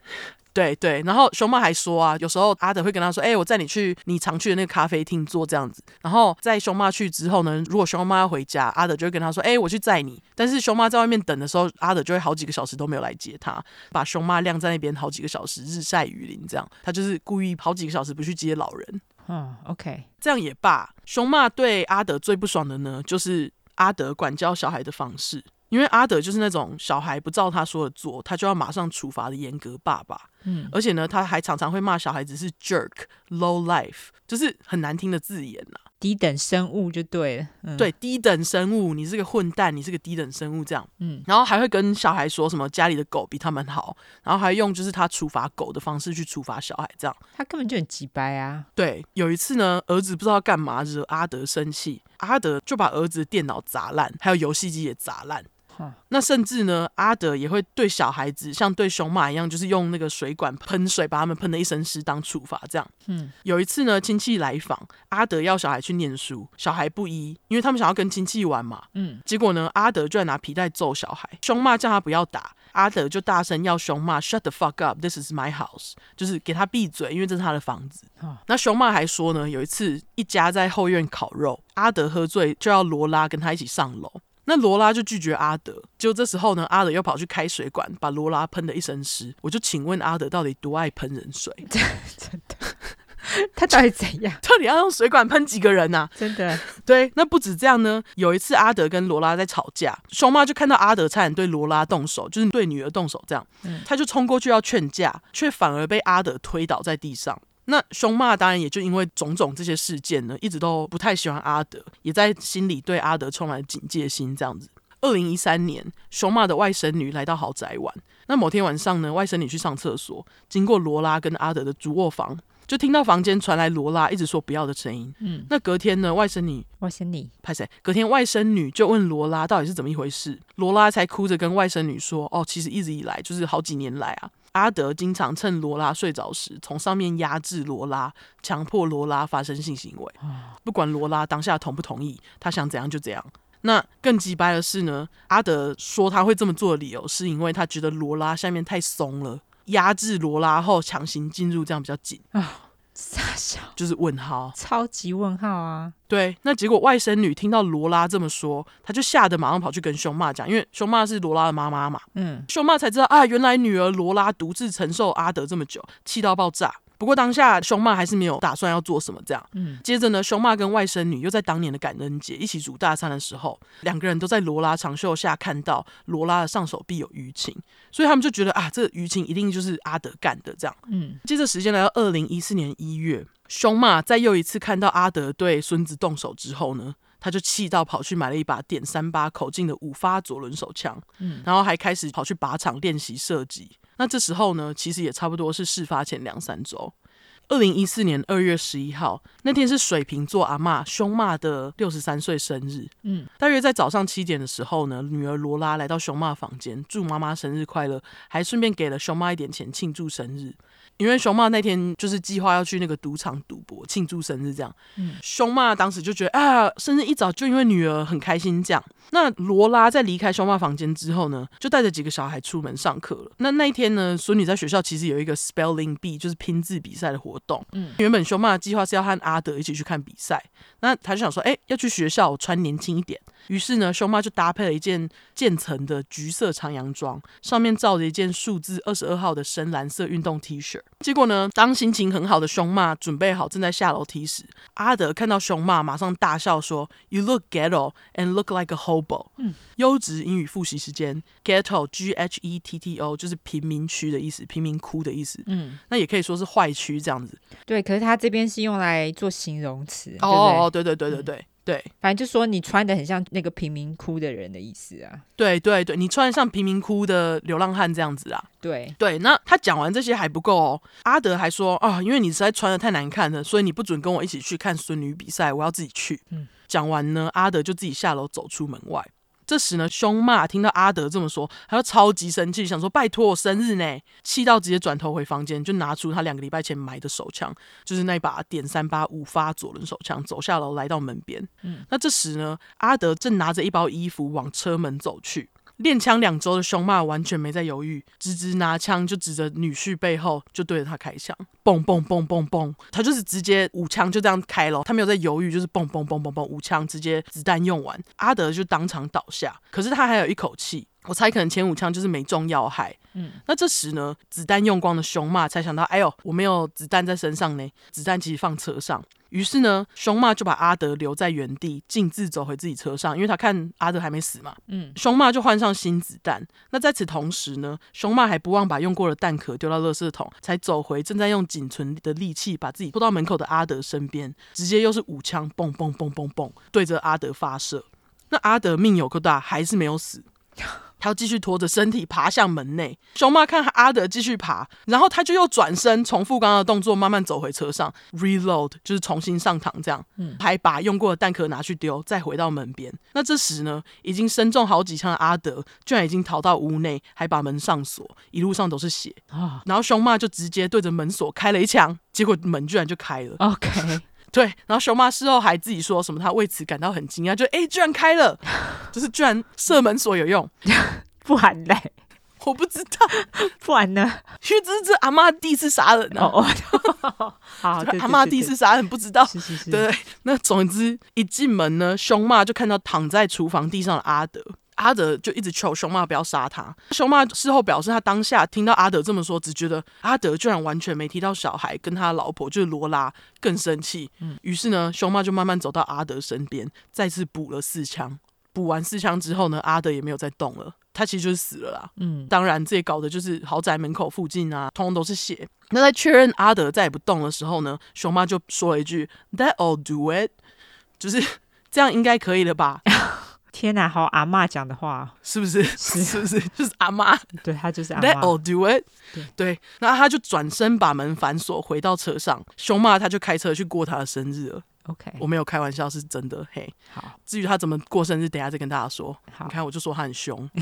对对，然后熊妈还说啊，有时候阿德会跟他说：“哎，我载你去你常去的那个咖啡厅坐这样子。”然后在熊妈去之后呢，如果熊妈要回家，阿德就会跟他说：“哎，我去载你。”但是熊妈在外面等的时候，阿德就会好几个小时都没有来接他，把熊妈晾在那边好几个小时，日晒雨淋这样。他就是故意好几个小时不去接老人。嗯，OK，这样也罢。熊妈对阿德最不爽的呢，就是阿德管教小孩的方式。因为阿德就是那种小孩不照他说的做，他就要马上处罚的严格爸爸。嗯，而且呢，他还常常会骂小孩子是 jerk、low life，就是很难听的字眼呐、啊。低等生物就对了。嗯、对，低等生物，你是个混蛋，你是个低等生物这样。嗯，然后还会跟小孩说什么家里的狗比他们好，然后还用就是他处罚狗的方式去处罚小孩这样。他根本就很急掰啊。对，有一次呢，儿子不知道干嘛惹阿德生气，阿德就把儿子的电脑砸烂，还有游戏机也砸烂。那甚至呢，阿德也会对小孩子像对熊马一样，就是用那个水管喷水，把他们喷的一身湿当处罚。这样，嗯，有一次呢，亲戚来访，阿德要小孩去念书，小孩不依，因为他们想要跟亲戚玩嘛，嗯，结果呢，阿德就在拿皮带揍小孩，熊骂叫他不要打，阿德就大声要熊骂，Shut the fuck up，This is my house，就是给他闭嘴，因为这是他的房子。哦，那熊骂还说呢，有一次一家在后院烤肉，阿德喝醉就要罗拉跟他一起上楼。那罗拉就拒绝阿德，就这时候呢，阿德又跑去开水管，把罗拉喷得一身湿。我就请问阿德到底多爱喷人水？<laughs> 真的，<laughs> 他到底怎样？<laughs> 到底要用水管喷几个人啊？真的，对。那不止这样呢，有一次阿德跟罗拉在吵架，熊妈就看到阿德差点对罗拉动手，就是对女儿动手这样，嗯，他就冲过去要劝架，却反而被阿德推倒在地上。那凶骂当然也就因为种种这些事件呢，一直都不太喜欢阿德，也在心里对阿德充满警戒心。这样子，二零一三年，凶骂的外甥女来到豪宅玩。那某天晚上呢，外甥女去上厕所，经过罗拉跟阿德的主卧房，就听到房间传来罗拉一直说不要的声音。嗯，那隔天呢，外甥女外甥女拍谁？隔天外甥女就问罗拉到底是怎么一回事，罗拉才哭着跟外甥女说：“哦，其实一直以来就是好几年来啊。”阿德经常趁罗拉睡着时，从上面压制罗拉，强迫罗拉发生性行为。不管罗拉当下同不同意，他想怎样就怎样。那更鸡掰的是呢，阿德说他会这么做的理由，是因为他觉得罗拉下面太松了，压制罗拉后强行进入，这样比较紧啊。傻笑，就是问号，超级问号啊！对，那结果外甥女听到罗拉这么说，她就吓得马上跑去跟熊妈讲，因为熊妈是罗拉的妈妈嘛。嗯，熊妈才知道啊，原来女儿罗拉独自承受阿德这么久，气到爆炸。不过当下凶妈还是没有打算要做什么，这样。嗯，接着呢，凶妈跟外甥女又在当年的感恩节一起煮大餐的时候，两个人都在罗拉长袖下看到罗拉的上手臂有淤青，所以他们就觉得啊，这个淤青一定就是阿德干的这样。嗯，接着时间来到二零一四年一月，凶妈在又一次看到阿德对孙子动手之后呢，他就气到跑去买了一把点三八口径的五发左轮手枪，嗯，然后还开始跑去靶场练习射击。那这时候呢，其实也差不多是事发前两三周。二零一四年二月十一号那天是水瓶座阿妈凶骂的六十三岁生日，嗯，大约在早上七点的时候呢，女儿罗拉来到熊妈房间，祝妈妈生日快乐，还顺便给了熊妈一点钱庆祝生日。因为熊妈那天就是计划要去那个赌场赌博庆祝生日，这样。嗯，凶妈当时就觉得啊，生日一早就因为女儿很开心这样。那罗拉在离开凶妈房间之后呢，就带着几个小孩出门上课了。那那一天呢，孙女在学校其实有一个 spelling bee，就是拼字比赛的活动。嗯，原本凶妈的计划是要和阿德一起去看比赛，那他就想说，哎，要去学校穿年轻一点。于是呢，凶妈就搭配了一件渐层的橘色长洋装，上面罩着一件数字二十二号的深蓝色运动 T 恤。结果呢，当心情很好的凶妈准备好正在下楼梯时，阿德看到熊妈，马上大笑说：“You look ghetto and look like a hobo。”嗯，优质英语复习时间，ghetto G H E T T O 就是贫民区的意思，贫民窟的意思。嗯，那也可以说是坏区这样子。对，可是他这边是用来做形容词。哦，对对对对对。嗯对，反正就说你穿的很像那个贫民窟的人的意思啊。对对对，你穿的像贫民窟的流浪汉这样子啊。对对，那他讲完这些还不够哦。阿德还说啊，因为你实在穿的太难看了，所以你不准跟我一起去看孙女比赛，我要自己去。嗯，讲完呢，阿德就自己下楼走出门外。这时呢，凶骂听到阿德这么说，他就超级生气，想说拜托我生日呢，气到直接转头回房间，就拿出他两个礼拜前买的手枪，就是那把点三八五发左轮手枪，走下楼来到门边。嗯，那这时呢，阿德正拿着一包衣服往车门走去。练枪两周的凶骂完全没在犹豫，直直拿枪就指着女婿背后，就对着他开枪，嘣嘣嘣嘣嘣，他就是直接五枪就这样开了，他没有在犹豫，就是嘣嘣嘣嘣嘣，五枪直接子弹用完，阿德就当场倒下，可是他还有一口气。我猜可能前五枪就是没中要害。嗯，那这时呢，子弹用光的熊骂才想到，哎呦，我没有子弹在身上呢，子弹其实放车上。于是呢，熊骂就把阿德留在原地，径自走回自己车上，因为他看阿德还没死嘛。嗯，熊骂就换上新子弹。那在此同时呢，熊骂还不忘把用过的弹壳丢到垃圾桶，才走回正在用仅存的力气把自己拖到门口的阿德身边，直接又是五枪，嘣嘣嘣嘣嘣，对着阿德发射。那阿德命有够大，还是没有死。<laughs> 他要继续拖着身体爬向门内，熊妈看阿德继续爬，然后他就又转身重复刚刚的动作，慢慢走回车上，reload 就是重新上膛这样，嗯，还把用过的弹壳拿去丢，再回到门边。那这时呢，已经身中好几枪的阿德居然已经逃到屋内，还把门上锁，一路上都是血啊。然后熊妈就直接对着门锁开了一枪，结果门居然就开了。OK。对，然后熊妈事后还自己说什么，她为此感到很惊讶，就哎，居然开了，<laughs> 就是居然射门锁有用，<laughs> 不然嘞，<laughs> 我不知道，不然呢？因为这是这阿妈第一次杀人哦，哦，好，阿妈第一次杀人不知道，是是是，对，那总之一进门呢，凶骂就看到躺在厨房地上的阿德。阿德就一直求熊妈不要杀他。熊妈事后表示，他当下听到阿德这么说，只觉得阿德居然完全没提到小孩跟他老婆，就是罗拉更生气。嗯，于是呢，熊妈就慢慢走到阿德身边，再次补了四枪。补完四枪之后呢，阿德也没有再动了，他其实就是死了啦。嗯，当然这也搞的就是豪宅门口附近啊，通通都是血。那在确认阿德再也不动的时候呢，熊妈就说了一句：“That'll do it。”就是 <laughs> 这样应该可以了吧？天哪，好阿嬷讲的话，是不是？<laughs> 是是不是？就是阿嬷，<laughs> 对，他就是阿嬷。That'll do it 对。对，然后他就转身把门反锁，回到车上。凶骂他就开车去过他的生日了。OK，我没有开玩笑，是真的。嘿，好。至于他怎么过生日，等下再跟大家说。好，你看，我就说他很凶。<laughs>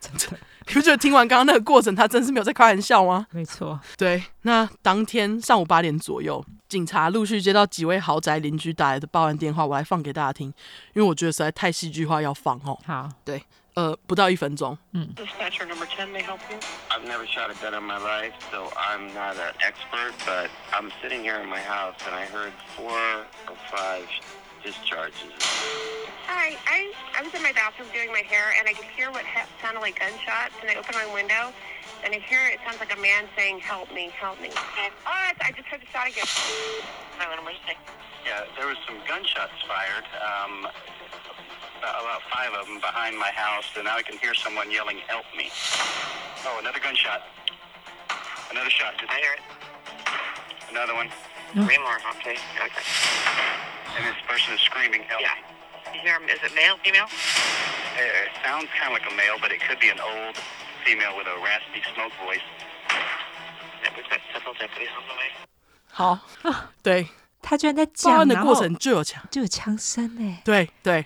真的。你不觉得听完刚刚那个过程，他真是没有在开玩笑吗？没错，对。那当天上午八点左右，警察陆续接到几位豪宅邻居打来的报案电话，我来放给大家听，因为我觉得实在太戏剧化，要放哦。好，对，呃，不到一分钟。嗯。Hi, I, I was in my bathroom doing my hair, and I could hear what sounded like gunshots, and I opened my window, and I hear it sounds like a man saying, help me, help me. And, oh, I just heard the shot again. Hi, what am I saying? Yeah, there was some gunshots fired, um, about five of them behind my house, and now I can hear someone yelling, help me. Oh, another gunshot. Another shot. Did they hear it? Another one. Three more. Okay. Okay. And this person is screaming help. Yeah. You hear him? Is it male, female? It sounds kind of like a male, but it could be an old female with a raspy smoke voice. Yeah, we've got several deputies on the way. 好，对，他居然在报讲案的过然后程就有枪，就有枪声呢。对对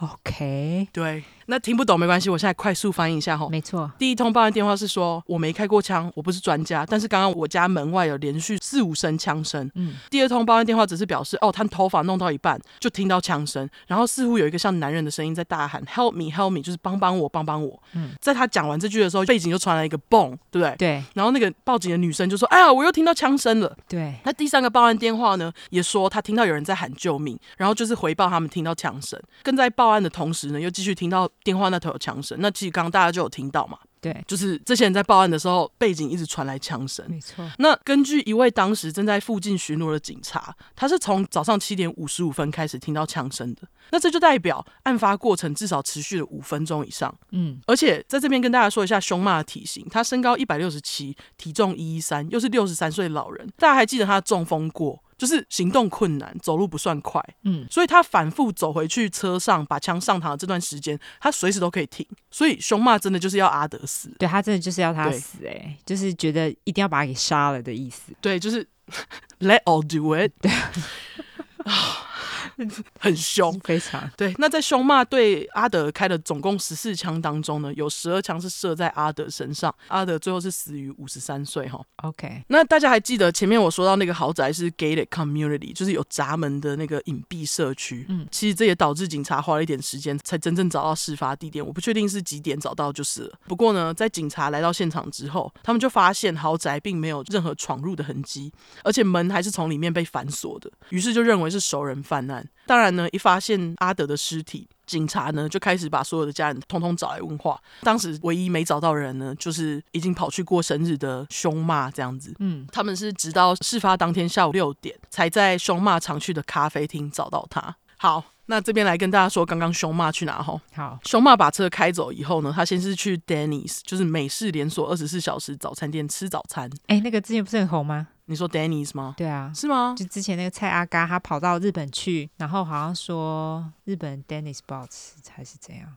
OK，对。 那听不懂没关系，我现在快速翻译一下哈。没错。第一通报案电话是说，我没开过枪，我不是专家，但是刚刚我家门外有连续四五声枪声。嗯。第二通报案电话只是表示，哦，他头发弄到一半就听到枪声，然后似乎有一个像男人的声音在大喊 “Help me, help me”，就是帮帮我，帮帮我。嗯。在他讲完这句的时候，背景就传来一个嘣，对不对？对。然后那个报警的女生就说：“哎呀，我又听到枪声了。”对。那第三个报案电话呢，也说他听到有人在喊救命，然后就是回报他们听到枪声，跟在报案的同时呢，又继续听到电话那头有枪声。那其实刚刚大家就有听到嘛，对，就是这些人在报案的时候，背景一直传来枪声，没错。那根据一位当时正在附近巡逻的警察，他是从早上七点五十五分开始听到枪声的，那这就代表案发过程至少持续了五分钟以上。嗯，而且在这边跟大家说一下凶骂的体型，他身高一百六十七，体重一一三，又是六十三岁老人，大家还记得他中风过。就是行动困难，走路不算快，嗯，所以他反复走回去车上，把枪上膛的这段时间，他随时都可以停。所以凶骂真的就是要阿德死，对，他真的就是要他死，哎，就是觉得一定要把他给杀了的意思。对，就是 <laughs> Let all do it。对。<laughs> <laughs> 很凶，非常对。那在凶骂对阿德开的总共十四枪当中呢，有十二枪是射在阿德身上，阿德最后是死于五十三岁哈。OK，那大家还记得前面我说到那个豪宅是 gated community，就是有闸门的那个隐蔽社区。嗯，其实这也导致警察花了一点时间才真正找到事发地点。我不确定是几点找到就是了。不过呢，在警察来到现场之后，他们就发现豪宅并没有任何闯入的痕迹，而且门还是从里面被反锁的，于是就认为是熟人犯案。当然呢，一发现阿德的尸体，警察呢就开始把所有的家人通通找来问话。当时唯一没找到人呢，就是已经跑去过生日的凶骂这样子。嗯，他们是直到事发当天下午六点，才在凶骂常去的咖啡厅找到他。好，那这边来跟大家说，刚刚凶骂去哪吼？好，凶骂把车开走以后呢，他先是去 Denny's，就是美式连锁二十四小时早餐店吃早餐。哎，那个之前不是很红吗？你说 Denny's 吗？对啊，是吗？就之前那个蔡阿嘎，他跑到日本去，然后好像说日本 Denny's 不好吃，还是怎样？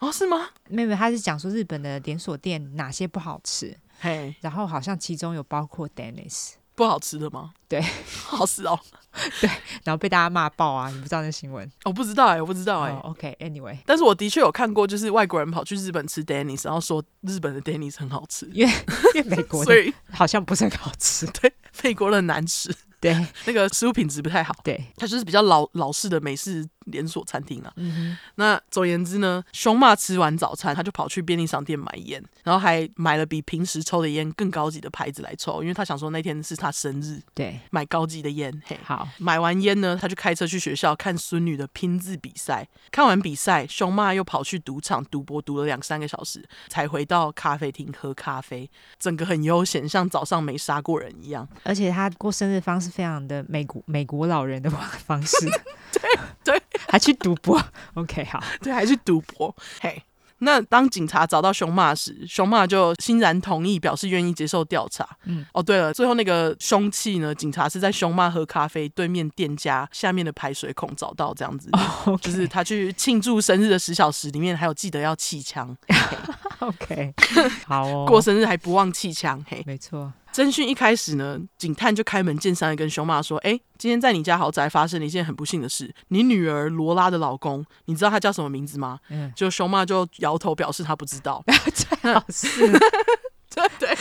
哦，是吗？没有，他是讲说日本的连锁店哪些不好吃，嘿，然后好像其中有包括 Denny's 不好吃的吗？对，好吃哦，<laughs> 对，然后被大家骂爆啊！你不知道那新闻？我不知道哎、欸，我不知道哎、欸。Oh, OK，Anyway，、okay, 但是我的确有看过，就是外国人跑去日本吃 Denny's，然后说日本的 Denny's 很好吃，因为因为美国 <laughs> 所以 <laughs> 好像不是很好吃，对，美国人难吃，对，那个食物品质不太好，对，它就是比较老老式的美式连锁餐厅啊。嗯，那总而言之呢，凶骂吃完早餐，他就跑去便利商店买烟，然后还买了比平时抽的烟更高级的牌子来抽，因为他想说那天是他生日，对，买高级的烟。嘿，好，买完烟呢，他就开车去学校看孙女的拼字比赛。看完比赛，凶骂又跑去赌场赌博，赌了两三个小时，才回到咖啡厅喝咖啡，整个很悠闲，像早上没杀过人一样。而且他过生日方式非常的美国美国老人的方式，对 <laughs> 对，<laughs> 还去赌博。OK，好，对，还去赌博。嘿。那当警察找到熊骂时，熊骂就欣然同意，表示愿意接受调查。嗯，哦，对了，最后那个凶器呢？警察是在熊骂喝咖啡对面店家下面的排水孔找到，这样子，<laughs> oh. 就是他去庆祝生日的十小时里面，还有记得要气枪。<laughs> OK，好哦，过生日还不忘气枪，嘿，没错。侦讯一开始呢，警探就开门见山的跟熊妈说：“哎，今天在你家豪宅发生了一件很不幸的事。你女儿罗拉的老公，你知道他叫什么名字吗？”嗯，就熊妈就摇头表示他不知道。最好是，<laughs> 对对。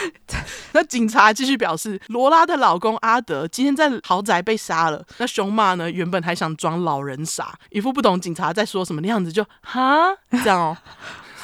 那警察继续表示，罗拉的老公阿德今天在豪宅被杀了。那熊妈呢，原本还想装老人傻，一副不懂警察在说什么的样子，就哈 <laughs> 这样哦。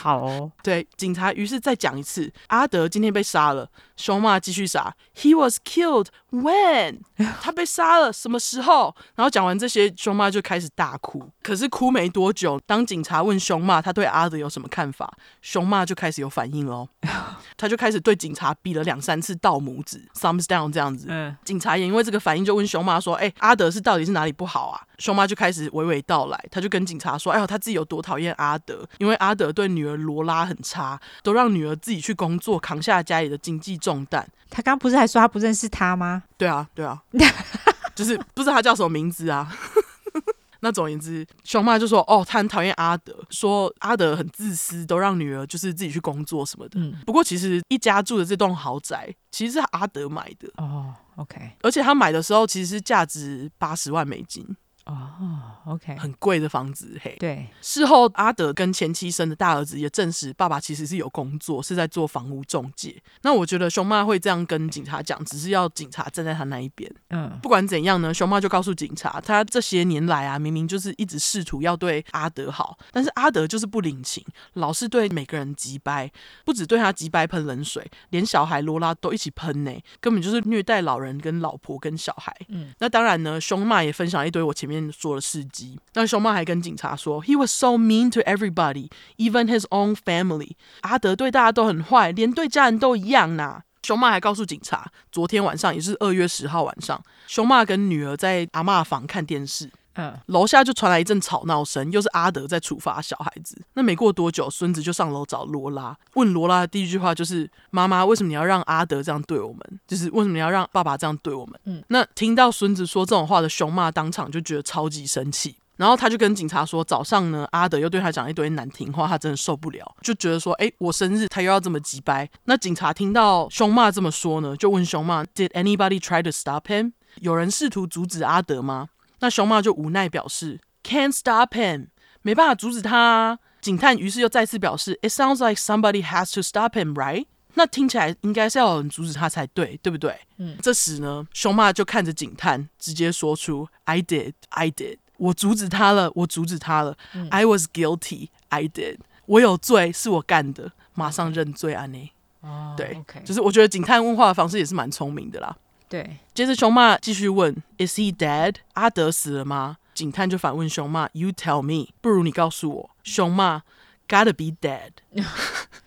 好哦，<laughs> 对，警察于是再讲一次，阿德今天被杀了。凶骂继续杀，He was killed when？<laughs> 他被杀了，什么时候？然后讲完这些，熊妈就开始大哭。可是哭没多久，当警察问熊妈他对阿德有什么看法，熊妈就开始有反应喽。<laughs> 他就开始对警察比了两三次倒拇指，thumbs down 这样子。嗯，警察也因为这个反应就问熊妈说：“哎、欸，阿德是到底是哪里不好啊？”凶妈就开始娓娓道来，他就跟警察说：“哎呦，他自己有多讨厌阿德，因为阿德对女儿罗拉很差，都让女儿自己去工作，扛下家里的经济重担。”他刚不是还说他不认识他吗？对啊，对啊，<laughs> 就是不知道他叫什么名字啊。<laughs> 那总而言之，熊妈就说：“哦，他很讨厌阿德，说阿德很自私，都让女儿就是自己去工作什么的。嗯，不过其实一家住的这栋豪宅其实是阿德买的哦，OK，而且他买的时候其实是价值八十万美金。”哦、oh，OK，很贵的房子，嘿。对，事后阿德跟前妻生的大儿子也证实，爸爸其实是有工作，是在做房屋中介。那我觉得熊妈会这样跟警察讲，只是要警察站在他那一边。嗯，不管怎样呢，熊妈就告诉警察，他这些年来啊，明明就是一直试图要对阿德好，但是阿德就是不领情，老是对每个人急掰，不止对他急掰喷冷水，连小孩罗拉都一起喷呢，根本就是虐待老人跟老婆跟小孩。嗯，那当然呢，熊妈也分享一堆我前面说了事迹。那熊妈还跟警察说，He was so mean to everybody, even his own family。阿德对大家都很坏，连对家人都一样呐。熊妈还告诉警察，昨天晚上也是二月十号晚上，熊妈跟女儿在阿妈房看电视。嗯，楼下就传来一阵吵闹声，又是阿德在处罚小孩子。那没过多久，孙子就上楼找罗拉，问罗拉的第一句话就是：“妈妈，为什么你要让阿德这样对我们？就是为什么你要让爸爸这样对我们？”嗯，那听到孙子说这种话的熊妈当场就觉得超级生气，然后他就跟警察说：“早上呢，阿德又对他讲一堆难听话，他真的受不了，就觉得说：‘哎，我生日他又要这么急掰。’那警察听到熊妈这么说呢，就问熊妈：‘Did anybody try to stop him？有人试图阻止阿德吗？’那熊妈就无奈表示，Can't stop him，没办法阻止他啊。警探于是又再次表示，It sounds like somebody has to stop him, right？那听起来应该是要有人阻止他才对，对不对？嗯。这时呢，熊妈就看着警探，直接说出，I did, I did，我阻止他了，我阻止他了。嗯、I was guilty, I did，我有罪，是我干的，马上认罪啊你。哦，对.就是我觉得警探问话的方式也是蛮聪明的啦。对，接着熊妈继续问：“Is he dead？阿德死了吗？”警探就反问熊妈：“You tell me，不如你告诉我。”熊妈：“Gotta be dead。<laughs> ”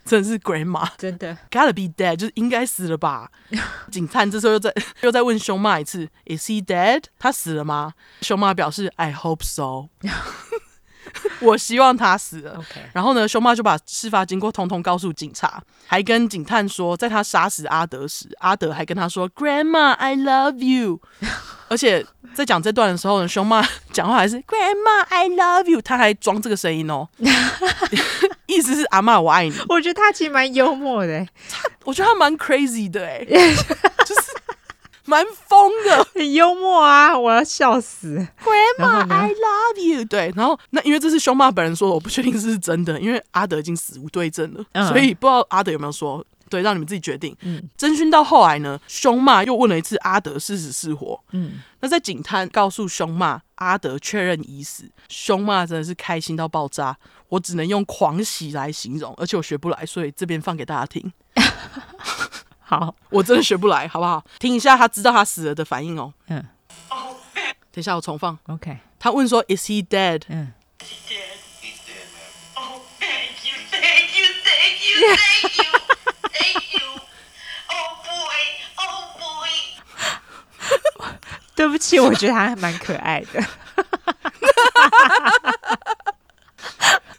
真的是 grandma，真的 Gotta be dead，就是应该死了吧？<laughs> 警探这时候又在又在问熊妈一次：“Is he dead？他死了吗？”熊妈表示：“I hope so。<laughs> ” <laughs> 我希望他死了。Okay. 然后呢，凶妈就把事发经过通通告诉警察，还跟警探说，在他杀死阿德时，阿德还跟他说：“Grandma, I love you。<laughs> ”而且在讲这段的时候呢，凶妈讲话还是 “Grandma, I love you”，他还装这个声音哦，<laughs> 意思是阿妈我爱你。我觉得他其实蛮幽默的，他我觉得他蛮 crazy 的哎，就是。蛮疯的，<laughs> 很幽默啊！我要笑死。Grandma, I love you。对，然后那因为这是凶妈本人说的，我不确定是是真的，因为阿德已经死无对证了，嗯、所以不知道阿德有没有说。对，让你们自己决定。嗯，侦讯到后来呢，凶骂又问了一次阿德是死是活。嗯，那在警探告诉凶骂阿德确认已死，凶骂真的是开心到爆炸，我只能用狂喜来形容，而且我学不来，所以这边放给大家听。<laughs> 好，我真的学不来，好不好？听一下他知道他死了的反应哦。嗯。等一下，我重放。OK。他问说：“Is he dead？” 嗯。He's dead. He's dead. Oh, thank you, thank you, thank you, thank you, thank you. Oh boy, oh boy. 对不起，我觉得他还蛮可爱的。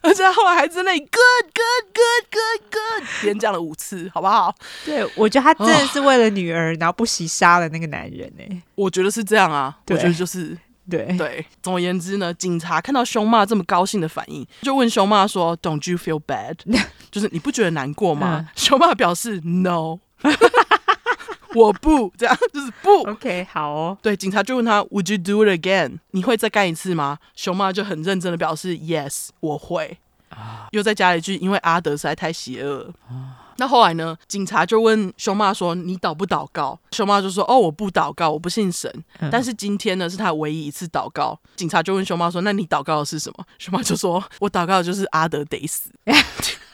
<laughs> 而且他后来还在那里 good good good good good 连讲了五次，好不好？对，我觉得他真的是为了女儿，然后不惜杀了那个男人呢。我觉得是这样啊，我觉得就是对对。总而言之呢，警察看到凶妈这么高兴的反应，就问凶妈说：“Don't you feel bad？” <laughs> 就是你不觉得难过吗？凶妈表示：“No。” <laughs> 我不这样，就是不。OK，好哦。对，警察就问他，Would you do it again？你会再干一次吗？熊妈就很认真的表示，Yes，我会。啊，又再加了一句，因为阿德实在太邪恶。啊，那后来呢？警察就问熊妈说，你祷不祷告？熊妈就说，哦，我不祷告，我不信神。嗯。但是今天呢，是他唯一一次祷告。警察就问熊妈说，那你祷告的是什么？熊妈就说，我祷告的就是阿德得死。<laughs>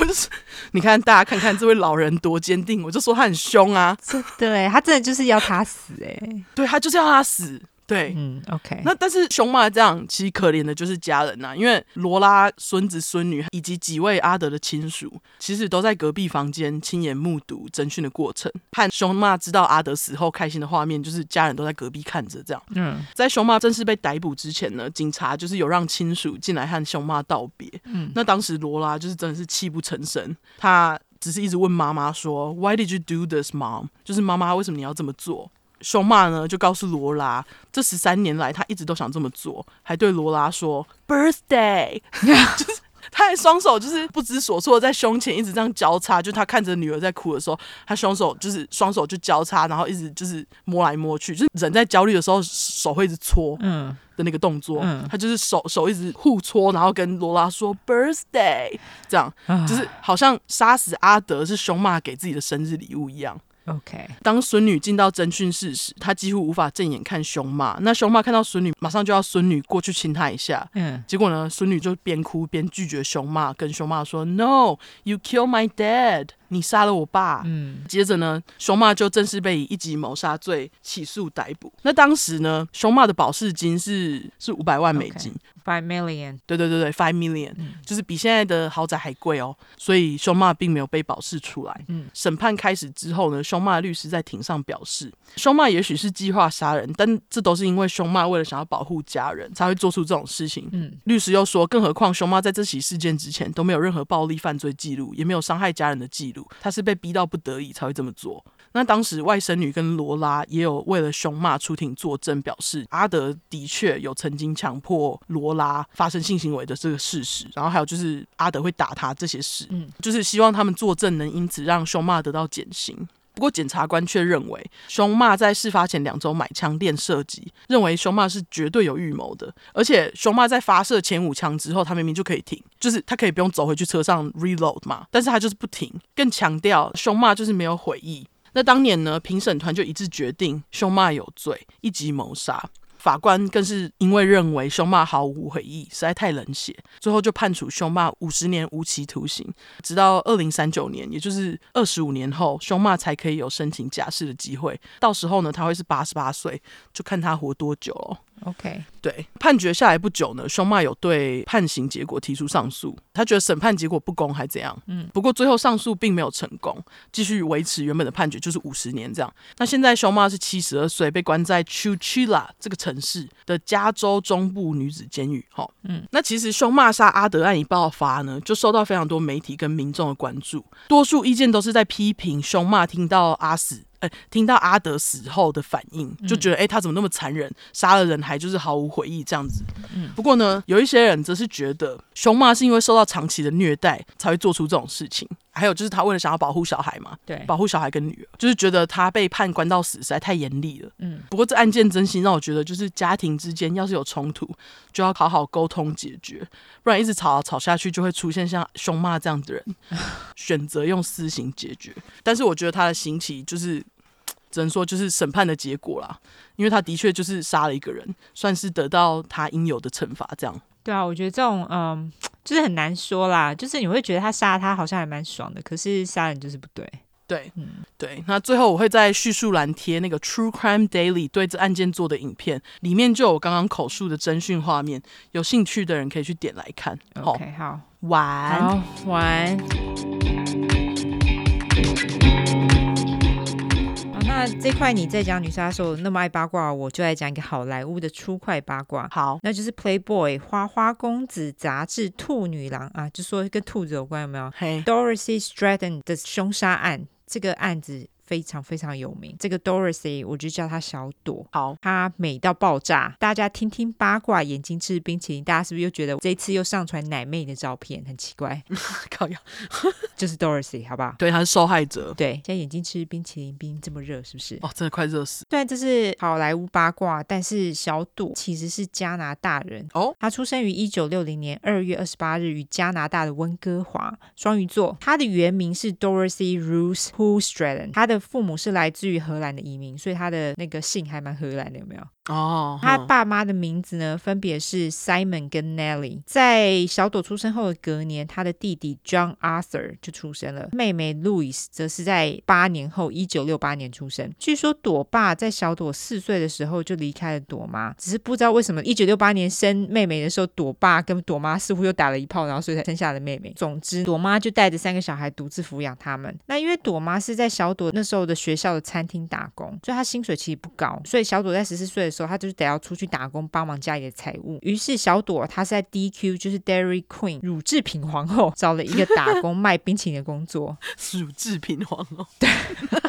<laughs> 我就是，你看大家看看这位老人多坚定，我就说他很凶啊，<laughs> 对，他真的就是要他死哎，对他就是要他死，对，嗯，OK。那但是熊妈这样，其实可怜的就是家人呐、啊，因为罗拉孙子孙女以及几位阿德的亲属，其实都在隔壁房间亲眼目睹侦讯的过程。和熊妈知道阿德死后开心的画面，就是家人都在隔壁看着这样。嗯，在熊妈正式被逮捕之前呢，警察就是有让亲属进来和熊妈道别。嗯，那当时罗拉就是真的是泣不成声，她只是一直问妈妈说：“Why did you do this, mom？” 就是妈妈，为什么你要这么做？凶骂呢，就告诉罗拉，这十三年来他一直都想这么做，还对罗拉说 “birthday”，<laughs> 就是他还双手就是不知所措，在胸前一直这样交叉，就他看着女儿在哭的时候，他双手就是双手就交叉，然后一直就是摸来摸去，就是人在焦虑的时候手会一直搓，嗯。的那个动作，嗯，他就是手手一直互搓，然后跟罗拉说 “birthday”，这样就是好像杀死阿德是凶骂给自己的生日礼物一样。OK，当孙女进到侦讯室时，她几乎无法正眼看熊妈。那熊妈看到孙女，马上就要孙女过去亲她一下。嗯，结果呢，孙女就边哭边拒绝熊妈，跟熊妈说：“No, you kill my dad。”你杀了我爸。嗯，接着呢，熊骂就正式被以一级谋杀罪起诉逮捕。那当时呢，熊骂的保释金是是五百万美金，five million。对对对对，five million，嗯，就是比现在的豪宅还贵哦。所以熊妈并没有被保释出来。嗯，审判开始之后呢，熊妈的律师在庭上表示，熊妈也许是计划杀人，但这都是因为熊妈为了想要保护家人才会做出这种事情。嗯，律师又说，更何况熊妈在这起事件之前都没有任何暴力犯罪记录，也没有伤害家人的记录。他是被逼到不得已才会这么做。那当时外甥女跟罗拉也有为了凶骂出庭作证，表示阿德的确有曾经强迫罗拉发生性行为的这个事实。然后还有就是阿德会打他这些事，嗯，就是希望他们作证能因此让凶骂得到减刑。不过检察官却认为，熊骂在事发前两周买枪练射击，认为熊骂是绝对有预谋的。而且熊骂在发射前五枪之后，他明明就可以停，就是他可以不用走回去车上 reload 嘛，但是他就是不停，更强调熊骂就是没有悔意。那当年呢，评审团就一致决定熊骂有罪，一级谋杀。法官更是因为认为凶骂毫无悔意，实在太冷血，最后就判处凶骂五十年无期徒刑，直到二零三九年，也就是二十五年后，凶骂才可以有申请假释的机会。到时候呢，他会是八十八岁，就看他活多久了。OK，对，判决下来不久呢，凶骂有对判刑结果提出上诉，他觉得审判结果不公还怎样？嗯，不过最后上诉并没有成功，继续维持原本的判决，就是五十年这样。那现在凶骂是七十二岁，被关在 Chowchilla 这个城市的加州中部女子监狱。哈，嗯，那其实凶骂杀阿德案一爆发呢，就受到非常多媒体跟民众的关注，多数意见都是在批评凶骂听到阿死。哎，听到阿德死后的反应，就觉得哎，他怎么那么残忍，杀了人还就是毫无悔意这样子。不过呢，有一些人则是觉得凶骂是因为受到长期的虐待才会做出这种事情。还有就是他为了想要保护小孩嘛，对，保护小孩跟女儿，就是觉得他被判关到死实在太严厉了。嗯，不过这案件真心让我觉得，就是家庭之间要是有冲突，就要好好沟通解决，不然一直吵吵下去，就会出现像凶骂这样的人，<laughs> 选择用私刑解决。但是我觉得他的刑期就是。只能说就是审判的结果啦，因为他的确就是杀了一个人，算是得到他应有的惩罚。这样。对啊，我觉得这种嗯，就是很难说啦。就是你会觉得他杀他好像还蛮爽的，可是杀人就是不对。对，嗯，对。那最后我会在叙述栏贴那个 True Crime Daily 对这案件做的影片，里面就有刚刚口述的侦讯画面，有兴趣的人可以去点来看。OK，好，晚安晚。那这块你在讲女杀手那么爱八卦，我就来讲一个好莱坞的粗快八卦。好，那就是 Playboy 花花公子杂志兔女郎啊，就说跟兔子有关，有没有？嘿，Dorothy Stratton 的凶杀案，这个案子。非常非常有名，这个 Dorothy 我就叫她小朵。好，她美到爆炸。大家听听八卦，眼睛吃冰淇淋，大家是不是又觉得这次又上传奶妹的照片，很奇怪？<laughs> 靠呀，<laughs> 就是 Dorothy，好不好？对，她是受害者。对，现在眼睛吃冰淇淋，冰这么热，是不是？哦，真的快热死。虽然这是好莱坞八卦，但是小朵其实是加拿大人哦。她出生于一九六零年二月二十八日于加拿大的温哥华，双鱼座。她的原名是 Dorothy Ruth Hoogstraten，她的父母是来自于荷兰的移民，所以他的那个姓还蛮荷兰的，有没有？哦，他爸妈的名字呢，分别是 Simon 跟 Nellie。在小朵出生后的隔年，他的弟弟 John Arthur 就出生了，妹妹 Louise 则是在八年后，一九六八年出生。据说朵爸在小朵四岁的时候就离开了朵妈，只是不知道为什么一九六八年生妹妹的时候，朵爸跟朵妈似乎又打了一炮，然后所以才生下了妹妹。总之，朵妈就带着三个小孩独自抚养他们。那因为朵妈是在小朵那时候的学校的餐厅打工，所以她薪水其实不高，所以小朵在十四岁的时候，他就是得要出去打工，帮忙家里的财务。于是小朵她是在 DQ，就是 Dairy Queen 乳制品皇后，找了一个打工卖冰淇淋的工作。<laughs> 乳制品皇后，对，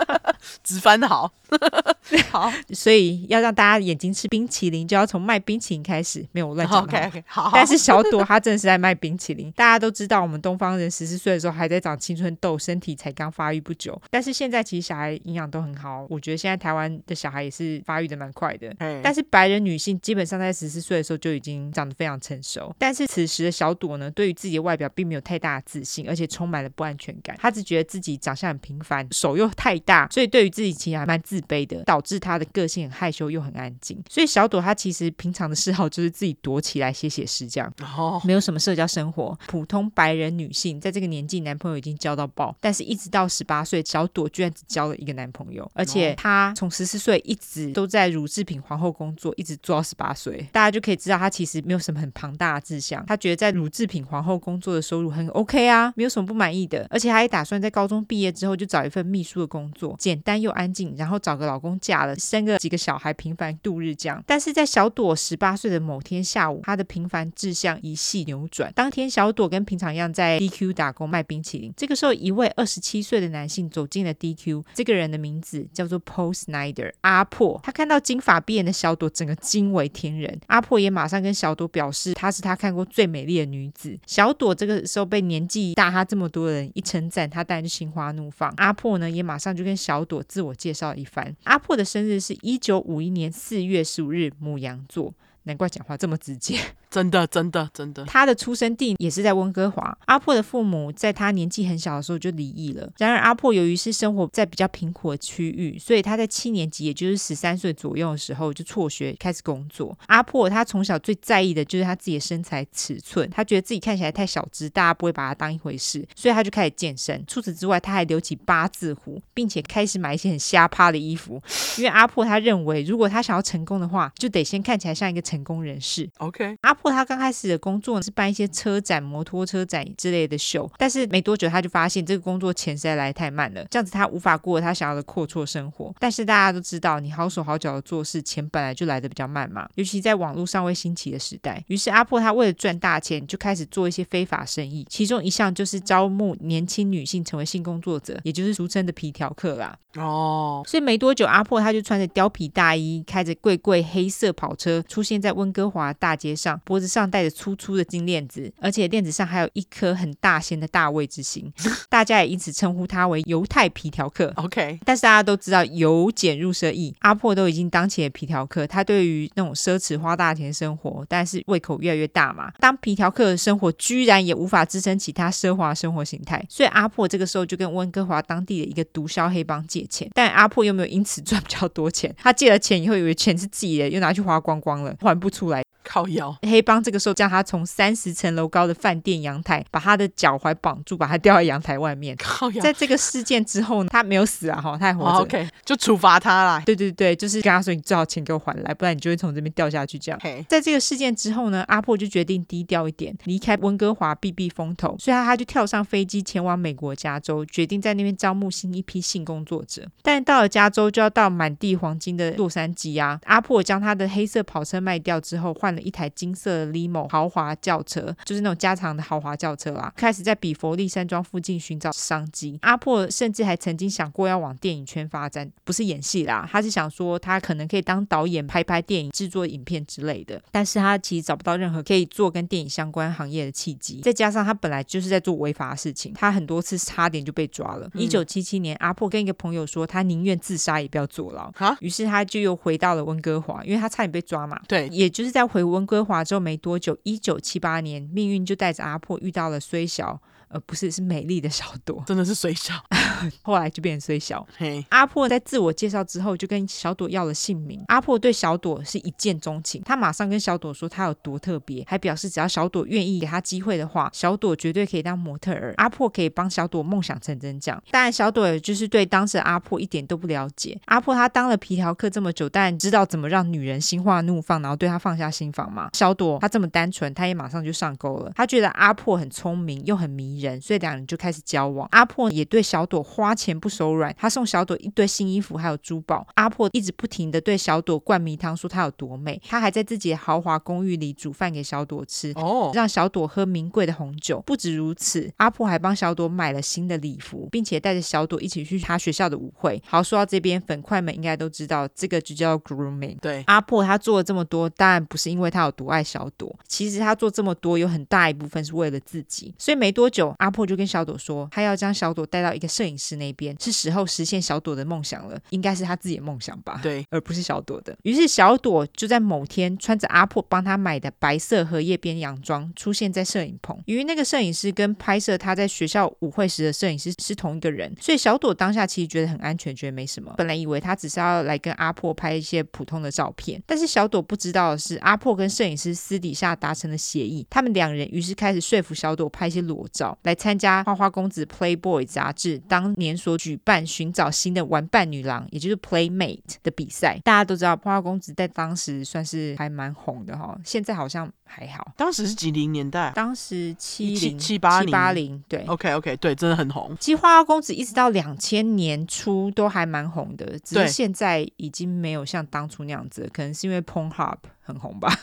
<laughs> 直翻好，<laughs> 好，所以要让大家眼睛吃冰淇淋，就要从卖冰淇淋开始。没有我乱讲。OK OK，好。但是小朵她真的是在卖冰淇淋。大家都知道，我们东方人十四岁的时候还在长青春痘，身体才刚发育不久。但是现在其实小孩营养都很好，我觉得现在台湾的小孩也是发育的蛮快的。嗯、但是白人女性基本上在十四岁的时候就已经长得非常成熟。但是此时的小朵呢，对于自己的外表并没有太大的自信，而且充满了不安全感。她只觉得自己长相很平凡，手又太大，所以对于自己其实还蛮自卑的，导致她的个性很害羞又很安静。所以小朵她其实平常的嗜好就是自己躲起来写写诗，这样，哦，没有什么社交生活。普通白人女性在这个年纪，男朋友已经交到爆，但是一直到十八岁，小朵居然只交了一个男朋友，而且她从十四岁一直都在乳制品皇后工作，一直做到十八岁。大家就可以知道她其实没有什么很庞大的志向，她觉得在乳制品皇后工作的收入很 OK 啊，没有什么不满意的，而且她也打算在高中毕业之后就找一份秘书的工作，简单又安静，然后找个老公嫁了，生个几个小孩，平凡度日这样。但是在小朵十八岁的某天下午，她的平凡志向一系扭转。当天，小朵跟平常一样在 DQ 打工卖冰淇淋。这个时候，一位二十七岁的男性走进了 DQ，这个人的名字叫做 Paul Snyder 阿破。他看到金发碧眼的小朵，整个惊为天人。阿婆也马上跟小朵表示，她是他看过最美丽的女子。小朵这个时候被年纪大他这么多人一称赞，她当然就心花怒放。阿婆呢，也马上就跟小朵自我介绍一番。阿婆的生日是一九五一年四月十五日，母羊座。难怪讲话这么直接，真的，真的，真的。他的出生地也是在温哥华。阿破的父母在他年纪很小的时候就离异了。然而，阿破由于是生活在比较贫苦的区域，所以他在七年级，也就是十三岁左右的时候就辍学开始工作。阿破他从小最在意的就是他自己的身材尺寸，他觉得自己看起来太小只，大家不会把他当一回事，所以他就开始健身。除此之外，他还留起八字胡，并且开始买一些很瞎趴的衣服，因为阿破他认为，如果他想要成功的话，就得先看起来像一个。成功人士，OK。阿破他刚开始的工作是办一些车展、摩托车展之类的秀，但是没多久他就发现这个工作钱实在来太慢了，这样子他无法过他想要的阔绰生活。但是大家都知道，你好手好脚的做事，钱本来就来的比较慢嘛，尤其在网络尚未兴起的时代。于是阿破他为了赚大钱，就开始做一些非法生意，其中一项就是招募年轻女性成为性工作者，也就是俗称的皮条客啦。哦，所以没多久，阿破他就穿着貂皮大衣，开着贵贵黑色跑车出现在温哥华大街上，脖子上戴着粗粗的金链子，而且链子上还有一颗很大仙的大卫之星，<laughs> 大家也因此称呼他为犹太皮条客。OK，但是大家都知道由俭入奢易，阿破都已经当起了皮条客，他对于那种奢侈花大钱生活，但是胃口越来越大嘛。当皮条客的生活居然也无法支撑起他奢华生活形态，所以阿破这个时候就跟温哥华当地的一个毒枭黑帮借钱，但阿破又没有因此赚比较多钱，他借了钱以后以为钱是自己的，又拿去花光光了，还不出来。靠腰，黑帮这个时候将他从三十层楼高的饭店阳台，把他的脚踝绑住，把他吊在阳台外面。靠腰，在这个事件之后呢，他没有死啊，哈，他还活着。Oh, OK，就处罚他啦。对对对，就是跟他说，你最好钱给我还来，不然你就会从这边掉下去。这样。在这个事件之后呢，阿破就决定低调一点，离开温哥华避避风头，所以他他就跳上飞机前往美国加州，决定在那边招募新一批性工作者。但到了加州，就要到满地黄金的洛杉矶啊。阿破将他的黑色跑车卖掉之后，换了一台金色的 Limo 豪华轿车，就是那种加长的豪华轿车啦。开始在比佛利山庄附近寻找商机。阿破甚至还曾经想过要往电影圈发展，不是演戏啦，他是想说他可能可以当导演，拍拍电影、制作影片之类的。但是他其实找不到任何可以做跟电影相关行业的契机，再加上他本来就是在做违法的事情，他很多次差点就被抓了。一九七七年，阿破跟一个朋友说，他宁愿自杀也不要坐牢。哈，于是他就又回到了温哥华，因为他差点被抓嘛。对，也就是在回回温哥华之后没多久，一九七八年，命运就带着阿破遇到了虽小，呃，不是，是美丽的小朵，真的是水小。<laughs> 后来就变成水小。嘿，阿破在自我介绍之后，就跟小朵要了姓名。阿破对小朵是一见钟情，他马上跟小朵说他有多特别，还表示只要小朵愿意给他机会的话，小朵绝对可以当模特儿。阿破可以帮小朵梦想成真。这样，当然小朵也就是对当时的阿破一点都不了解。阿破他当了皮条客这么久，但知道怎么让女人心花怒放，然后对他放下心防嘛？小朵她这么单纯，她也马上就上钩了。她觉得阿破很聪明又很迷人，所以两人就开始交往。阿破也对小朵花钱不手软，他送小朵一堆新衣服还有珠宝。阿破一直不停的对小朵灌迷汤，说她有多美。他还在自己的豪华公寓里煮饭给小朵吃，哦，让小朵喝名贵的红酒。不止如此，阿破还帮小朵买了新的礼服，并且带着小朵一起去他学校的舞会。好，说到这边，粉块们应该都知道，这个就叫 grooming。对，阿破他做了这么多，当然不是因为他有多爱小朵，其实他做这么多有很大一部分是为了自己。所以没多久，阿破就跟小朵说，他要将小朵带到一个摄影师那边，是时候实现小朵的梦想了，应该是他自己的梦想吧？对，<laughs> 而不是小朵的。于是小朵就在某天穿着阿破帮他买的白色荷叶边洋装出现在摄影棚。由于那个摄影师跟拍摄他在学校舞会时的摄影师是同一个人，所以小朵当下其实觉得很安全，觉得没什么。本来以为他只是要来跟阿破拍一些普通的照片，但是小朵不知道的是，阿破跟摄影师私底下达成了协议，他们两人于是开始说服小朵拍一些裸照，来参加花花公子 Playboy 杂志当年所举办寻找新的玩伴女郎，也就是 Playmate 的比赛。大家都知道花花公子在当时算是还蛮红的哈，现在好像还好。当时是几零年代？当时七零七八零八零对。OK OK 对，真的很红。其实花花公子一直到两千年初都还蛮红的，只是现在已经没有像当初那样子，可能是因为 Pornhub 很红吧。<laughs>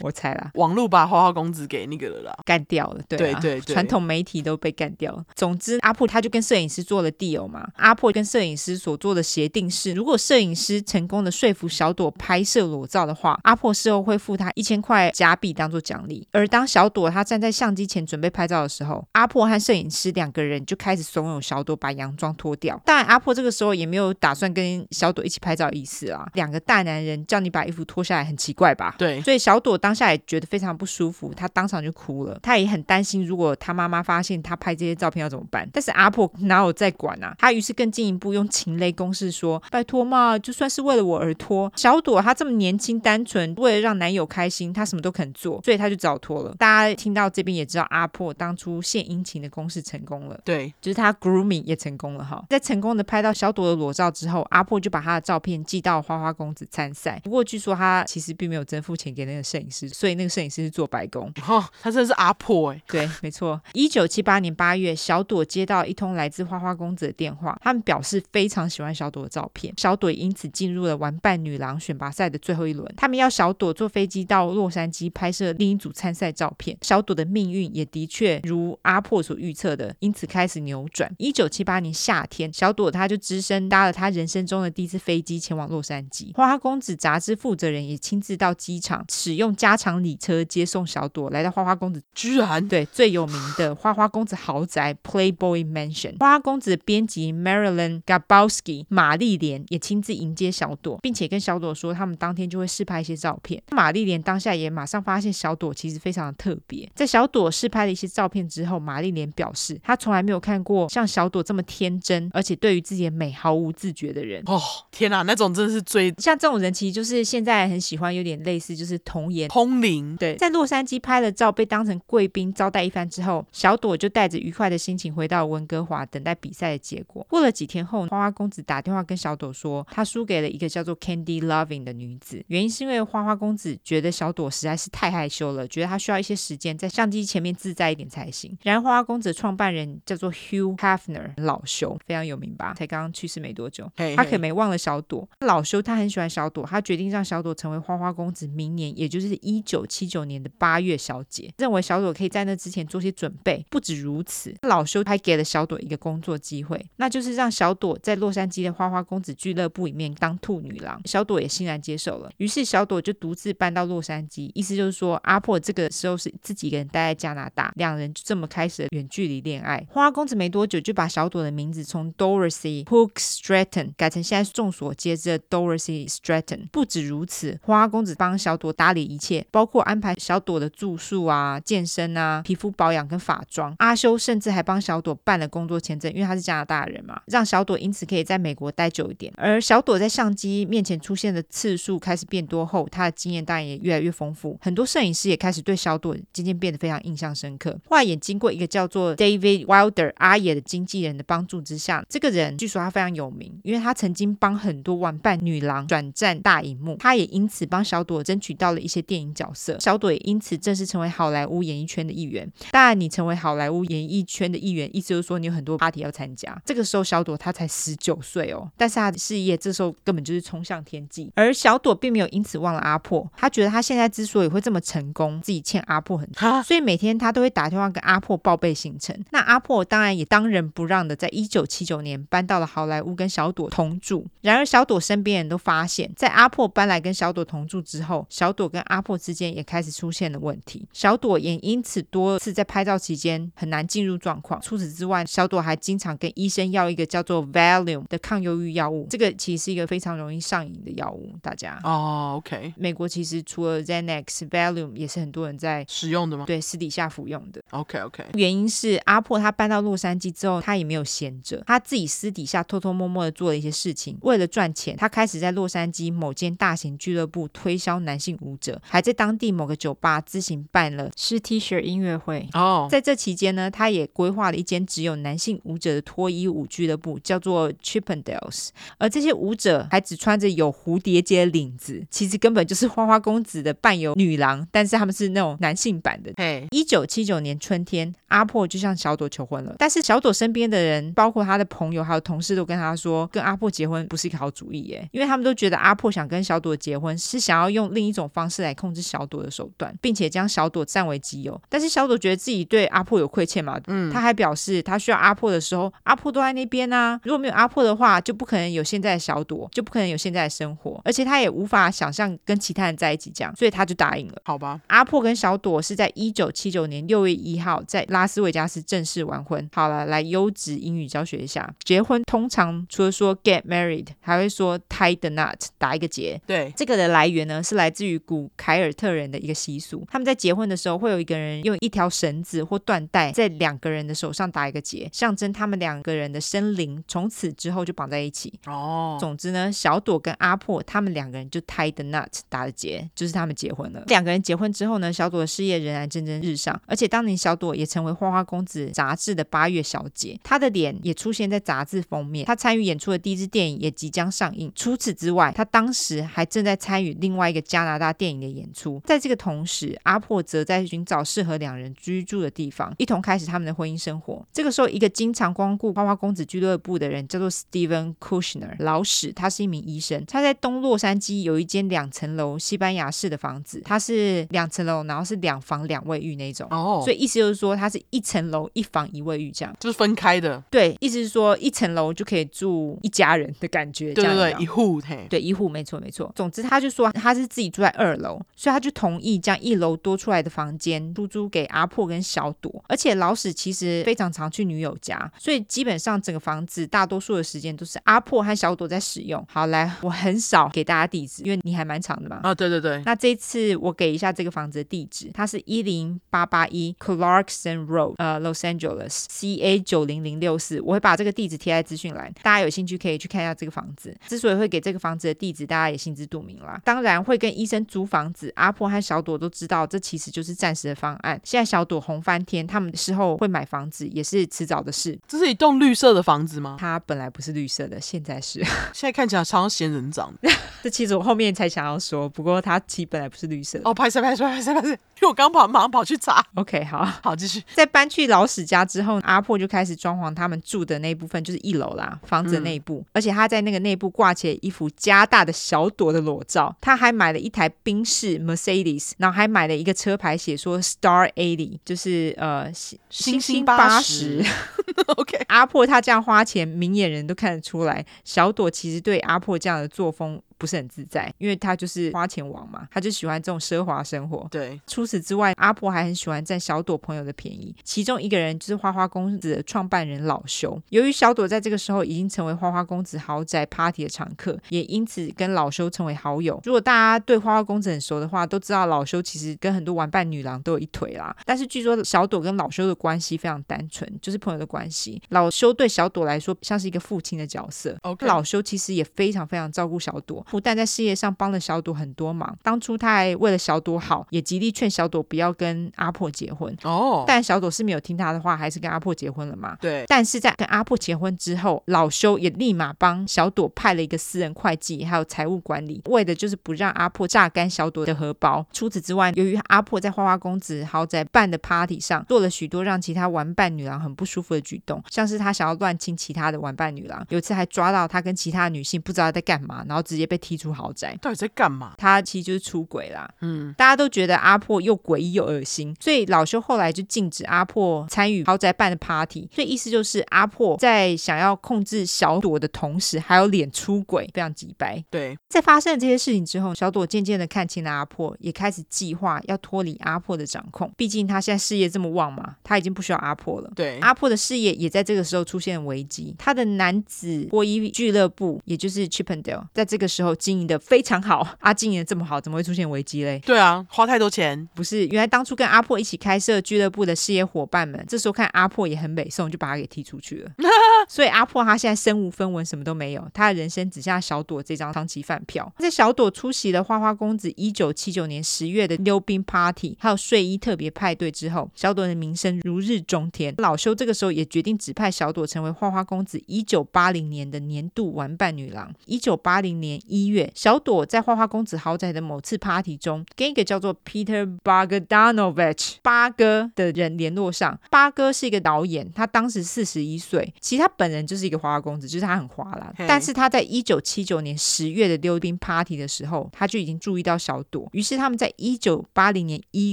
我猜啦，网络把花花公子给那个了啦，干掉了。对对对，传统媒体都被干掉了。总之，阿破他就跟摄影师做了 deal 嘛。阿破跟摄影师所做的协定是，如果摄影师成功的说服小朵拍摄裸照的话，阿破事后会付他一千块加币当做奖励。而当小朵她站在相机前准备拍照的时候，阿破和摄影师两个人就开始怂恿小朵把洋装脱掉。当然，阿破这个时候也没有打算跟小朵一起拍照的意思啊。两个大男人叫你把衣服脱下来，很奇怪吧？对，所以小朵当下也觉得非常。不舒服，她当场就哭了。她也很担心，如果她妈妈发现她拍这些照片要怎么办？但是阿破哪有在管啊？他于是更进一步用情勒攻势说：“拜托嘛，就算是为了我而脱。小朵她这么年轻单纯，为了让男友开心，她什么都肯做，所以他就早脱了。大家听到这边也知道，阿破当初献殷勤的攻势成功了。对，就是他 grooming 也成功了哈。在成功的拍到小朵的裸照之后，阿破就把他的照片寄到花花公子参赛。不过据说他其实并没有真付钱给那个摄影师，所以那个摄影师。是做白工，哦，他真的是阿破哎，对，没错。一九七八年八月，小朵接到一通来自花花公子的电话，他们表示非常喜欢小朵的照片，小朵因此进入了玩伴女郎选拔赛的最后一轮。他们要小朵坐飞机到洛杉矶拍摄另一组参赛照片。小朵的命运也的确如阿破所预测的，因此开始扭转。一九七八年夏天，小朵他就只身搭了他人生中的第一次飞机前往洛杉矶。花花公子杂志负责人也亲自到机场，使用加长礼车。接送小朵来到花花公子，居然对最有名的 <sighs> 花花公子豪宅 Playboy Mansion。花花公子的编辑 Marilyn Gabowski 玛丽莲也亲自迎接小朵，并且跟小朵说，他们当天就会试拍一些照片。玛丽莲当下也马上发现小朵其实非常的特别。在小朵试拍了一些照片之后，玛丽莲表示，她从来没有看过像小朵这么天真，而且对于自己的美毫无自觉的人。哦，天哪，那种真的是最像这种人，其实就是现在很喜欢，有点类似就是童颜通灵，对。在洛杉矶拍了照，被当成贵宾招待一番之后，小朵就带着愉快的心情回到温哥华，等待比赛的结果。过了几天后，花花公子打电话跟小朵说，他输给了一个叫做 Candy Loving 的女子，原因是因为花花公子觉得小朵实在是太害羞了，觉得他需要一些时间在相机前面自在一点才行。然而，花花公子的创办人叫做 Hugh Hefner，老修非常有名吧？才刚刚去世没多久，他可没忘了小朵。老修他很喜欢小朵，他决定让小朵成为花花公子明年，也就是一九七九年。年的八月小姐认为小朵可以在那之前做些准备。不止如此，老修还给了小朵一个工作机会，那就是让小朵在洛杉矶的花花公子俱乐部里面当兔女郎。小朵也欣然接受了。于是小朵就独自搬到洛杉矶，意思就是说阿破这个时候是自己一个人待在加拿大，两人就这么开始了远距离恋爱。花花公子没多久就把小朵的名字从 Dorothy Hook Stratton 改成现在众所皆知的 Dorothy Stratton。不止如此，花花公子帮小朵打理一切。包括安排小朵的住宿啊、健身啊、皮肤保养跟发妆。阿修甚至还帮小朵办了工作签证，因为他是加拿大人嘛，让小朵因此可以在美国待久一点。而小朵在相机面前出现的次数开始变多后，他的经验当然也越来越丰富。很多摄影师也开始对小朵渐渐变得非常印象深刻。后来也经过一个叫做 David Wilder 阿野的经纪人的帮助之下，这个人据说他非常有名，因为他曾经帮很多玩伴女郎转战大荧幕，他也因此帮小朵争取到了一些电影角色。小朵也因此正式成为好莱坞演艺圈的一员。当然，你成为好莱坞演艺圈的一员，意思就是说你有很多 party 要参加。这个时候，小朵她才十九岁哦，但是她的事业这时候根本就是冲向天际。而小朵并没有因此忘了阿破，她觉得她现在之所以会这么成功，自己欠阿破很多，所以每天他都会打电话跟阿破报备行程。那阿破当然也当仁不让的，在一九七九年搬到了好莱坞跟小朵同住。然而，小朵身边人都发现，在阿破搬来跟小朵同住之后，小朵跟阿破之间也开始出现了问题。小朵也因此多次在拍照期间很难进入状况。除此之外，小朵还经常跟医生要一个叫做 Valium 的抗忧郁药物，这个其实是一个非常容易上瘾的药物。大家哦、oh,，OK，美国其实除了 Xanax、Valium 也是很多人在使用的吗？对，私底下服用的。Okay, okay. 原因是阿破他搬到洛杉矶之后，他也没有闲着，他自己私底下偷偷摸摸的做了一些事情。为了赚钱，他开始在洛杉矶某间大型俱乐部推销男性舞者，还在当地某个酒吧自行办了湿 T 恤音乐会。哦、oh.，在这期间呢，他也规划了一间只有男性舞者的脱衣舞俱乐部，叫做 Chippendales。而这些舞者还只穿着有蝴蝶结的领子，其实根本就是花花公子的伴有女郎，但是他们是那种男性版的。嘿，一九七九年春天，阿破就向小朵求婚了，但是小朵身边的人，包括他的朋友还有同事，都跟他说，跟阿破结婚不是一个好主意耶，因为他们都觉得阿破想跟小朵结婚，是想要用另一种方式来控制小朵的手段，并且将小朵占为己有。但是小朵觉得自己对阿破有亏欠嘛，嗯，他还表示他需要阿破的时候，阿破都在那边啊，如果没有阿破的话，就不可能有现在的小朵，就不可能有现在的生活，而且他也无法想象跟其他人在一起这样，所以他就答应了。好吧，阿破跟小朵是在一九七九年六月一号在拉斯维加斯正式完婚。好了，来优质英语教学一下，结婚通常除了说 get married，还会说 tie the knot，打一个结。对，这个的来源呢是来自于古凯尔特人的一个习俗，他们在结婚的时候会有一个人用一条绳子或缎带在两个人的手上打一个结，象征他们两个人的生灵从此之后就绑在一起。哦，总之呢，小朵跟阿破他们两个人就 tie the knot 打了结，就是他们结婚了。两个人结婚之后呢，小朵的事业仍然蒸蒸日上，而且当年小朵也成为《花花公子》杂志的八月小姐，她的脸也出现在杂志封面。她参与演出的第一支电影也即将上映。除此之外，她当时还正在参与另外一个加拿大电影的演出。在这个同时，阿破则在寻找适合两人居住的地方，一同开始他们的婚姻生活。这个时候，一个经常光顾花花公子俱乐部的人叫做 Steven Kushner 老史，他是一名医生。他在东洛杉矶有一间两层楼西班牙式的房子，他是两层楼，然后是两房两卫浴那种。哦，所以意思就是说，它是一层楼一房一卫浴这样，就是分开的。对，意思是说一层楼就可以住一家人的感觉。对对对，一户嘿。对，一户没错没错。总之，他就说他是自己住在二楼，所以他就同意将一楼多出来的房间出租给阿破跟小朵。而且老史其实非常常去女友家，所以基本上整个房子大多数的时间都是阿破和小朵在使用。好，来，我很少给大家地址，因为你还蛮长的嘛。啊，对对对。那这一次我给一下这个房子的地址，它是一零八八一 Clarkson Road，呃，Los Angeles CA 九零零六四。我会把这个地址贴在资讯栏，大家有兴趣可以去看一下这个房子。之所以会给这个房子的地址，大家也心知肚明啦。当然会跟医生租房子，阿婆和小朵都知道，这其实就是暂时的方案。现在小朵红翻天，他们事后会买房子也是迟早的事。这是一栋绿色的房子吗？它本来不是绿色的，现在是。<laughs> 现在看起来超仙人掌。<laughs> 这其实我后面才想要说，不过它其实本来不是绿色的。哦，拍摄拍摄拍摄拍摄，<laughs> 因为我刚跑，马上跑去查。OK，好好继续。在搬去老史家之后，阿破就开始装潢他们住的那部分，就是一楼啦，房子的内部。嗯、而且他在那个内部挂起了一幅加大的小朵的裸照。他还买了一台宾士 Mercedes，然后还买了一个车牌，写说 Star Eighty，就是呃星星八十。<laughs> OK，阿破他这样花钱，明眼人都看得出来，小朵其实对阿破这样的作风。不是很自在，因为他就是花钱王嘛，他就喜欢这种奢华生活。对，除此之外，阿婆还很喜欢占小朵朋友的便宜，其中一个人就是花花公子的创办人老修。由于小朵在这个时候已经成为花花公子豪宅 party 的常客，也因此跟老修成为好友。如果大家对花花公子很熟的话，都知道老修其实跟很多玩伴女郎都有一腿啦。但是据说小朵跟老修的关系非常单纯，就是朋友的关系。老修对小朵来说像是一个父亲的角色。老修其实也非常非常照顾小朵，不但在事业上帮了小朵很多忙，当初他还为了小朵好，也极力劝小朵不要跟阿破结婚。哦，oh. 但小朵是没有听他的话，还是跟阿破结婚了嘛？对。但是在跟阿破结婚之后，老修也立马帮小朵派了一个私人会计，还有财务管理，为的就是不让阿破榨干小朵的荷包。除此之外，由于阿破在花花公子豪宅办的 party 上做了许多让其他玩伴女郎很不舒服的举动，像是他想要乱亲其他的玩伴女郎，有一次还抓到他跟其他女性不知道在干嘛，然后直接被踢出豪宅。到底在干嘛？他其实就是出轨啦。嗯，大家都觉得阿破又诡异又恶心，所以老修后来就禁止阿破参与豪宅办的 party。所以意思就是阿破在想要控制小朵的同时，还有脸出轨，非常急白。对，在发生了这些事情之后，小朵渐渐的看清了阿破，也开始计划要脱离阿破的掌控。毕竟他现在事业这么旺嘛，他已经不需要阿破了。对，阿破的事业也在这个时候出现了危机。他的男子波衣俱乐部，也就是 Chippendale，在这个时候经营的非常好。啊，经营的这么好，怎么会出现危机嘞？对啊，花太多钱。不是，原来当初跟阿破一起开设俱乐部的事业伙伴们，这时候看阿破也很美送，就把他给踢出去了。<laughs> 所以阿破他现在身无分文，什么都没有，他的人生只剩下小朵这张长期饭票。在小朵出席了花花公子一九七九年十月的溜冰 party，还有睡衣特别派对之后，小朵的名声如日中天。老修这个时候也决定指派小朵成为花花公子一九八零年的年度玩伴女郎。一九八零年一月，小朵在花花公子豪宅的某次 party 中，跟一个叫做 Peter Bogdanovich 八哥的人联络上。八哥是一个导演，他当时四十一岁，其他本人就是一个花花公子，就是他很花啦。但是他在一九七九年十月的溜冰 party 的时候，他就已经注意到小朵，于是他们在一九八零年一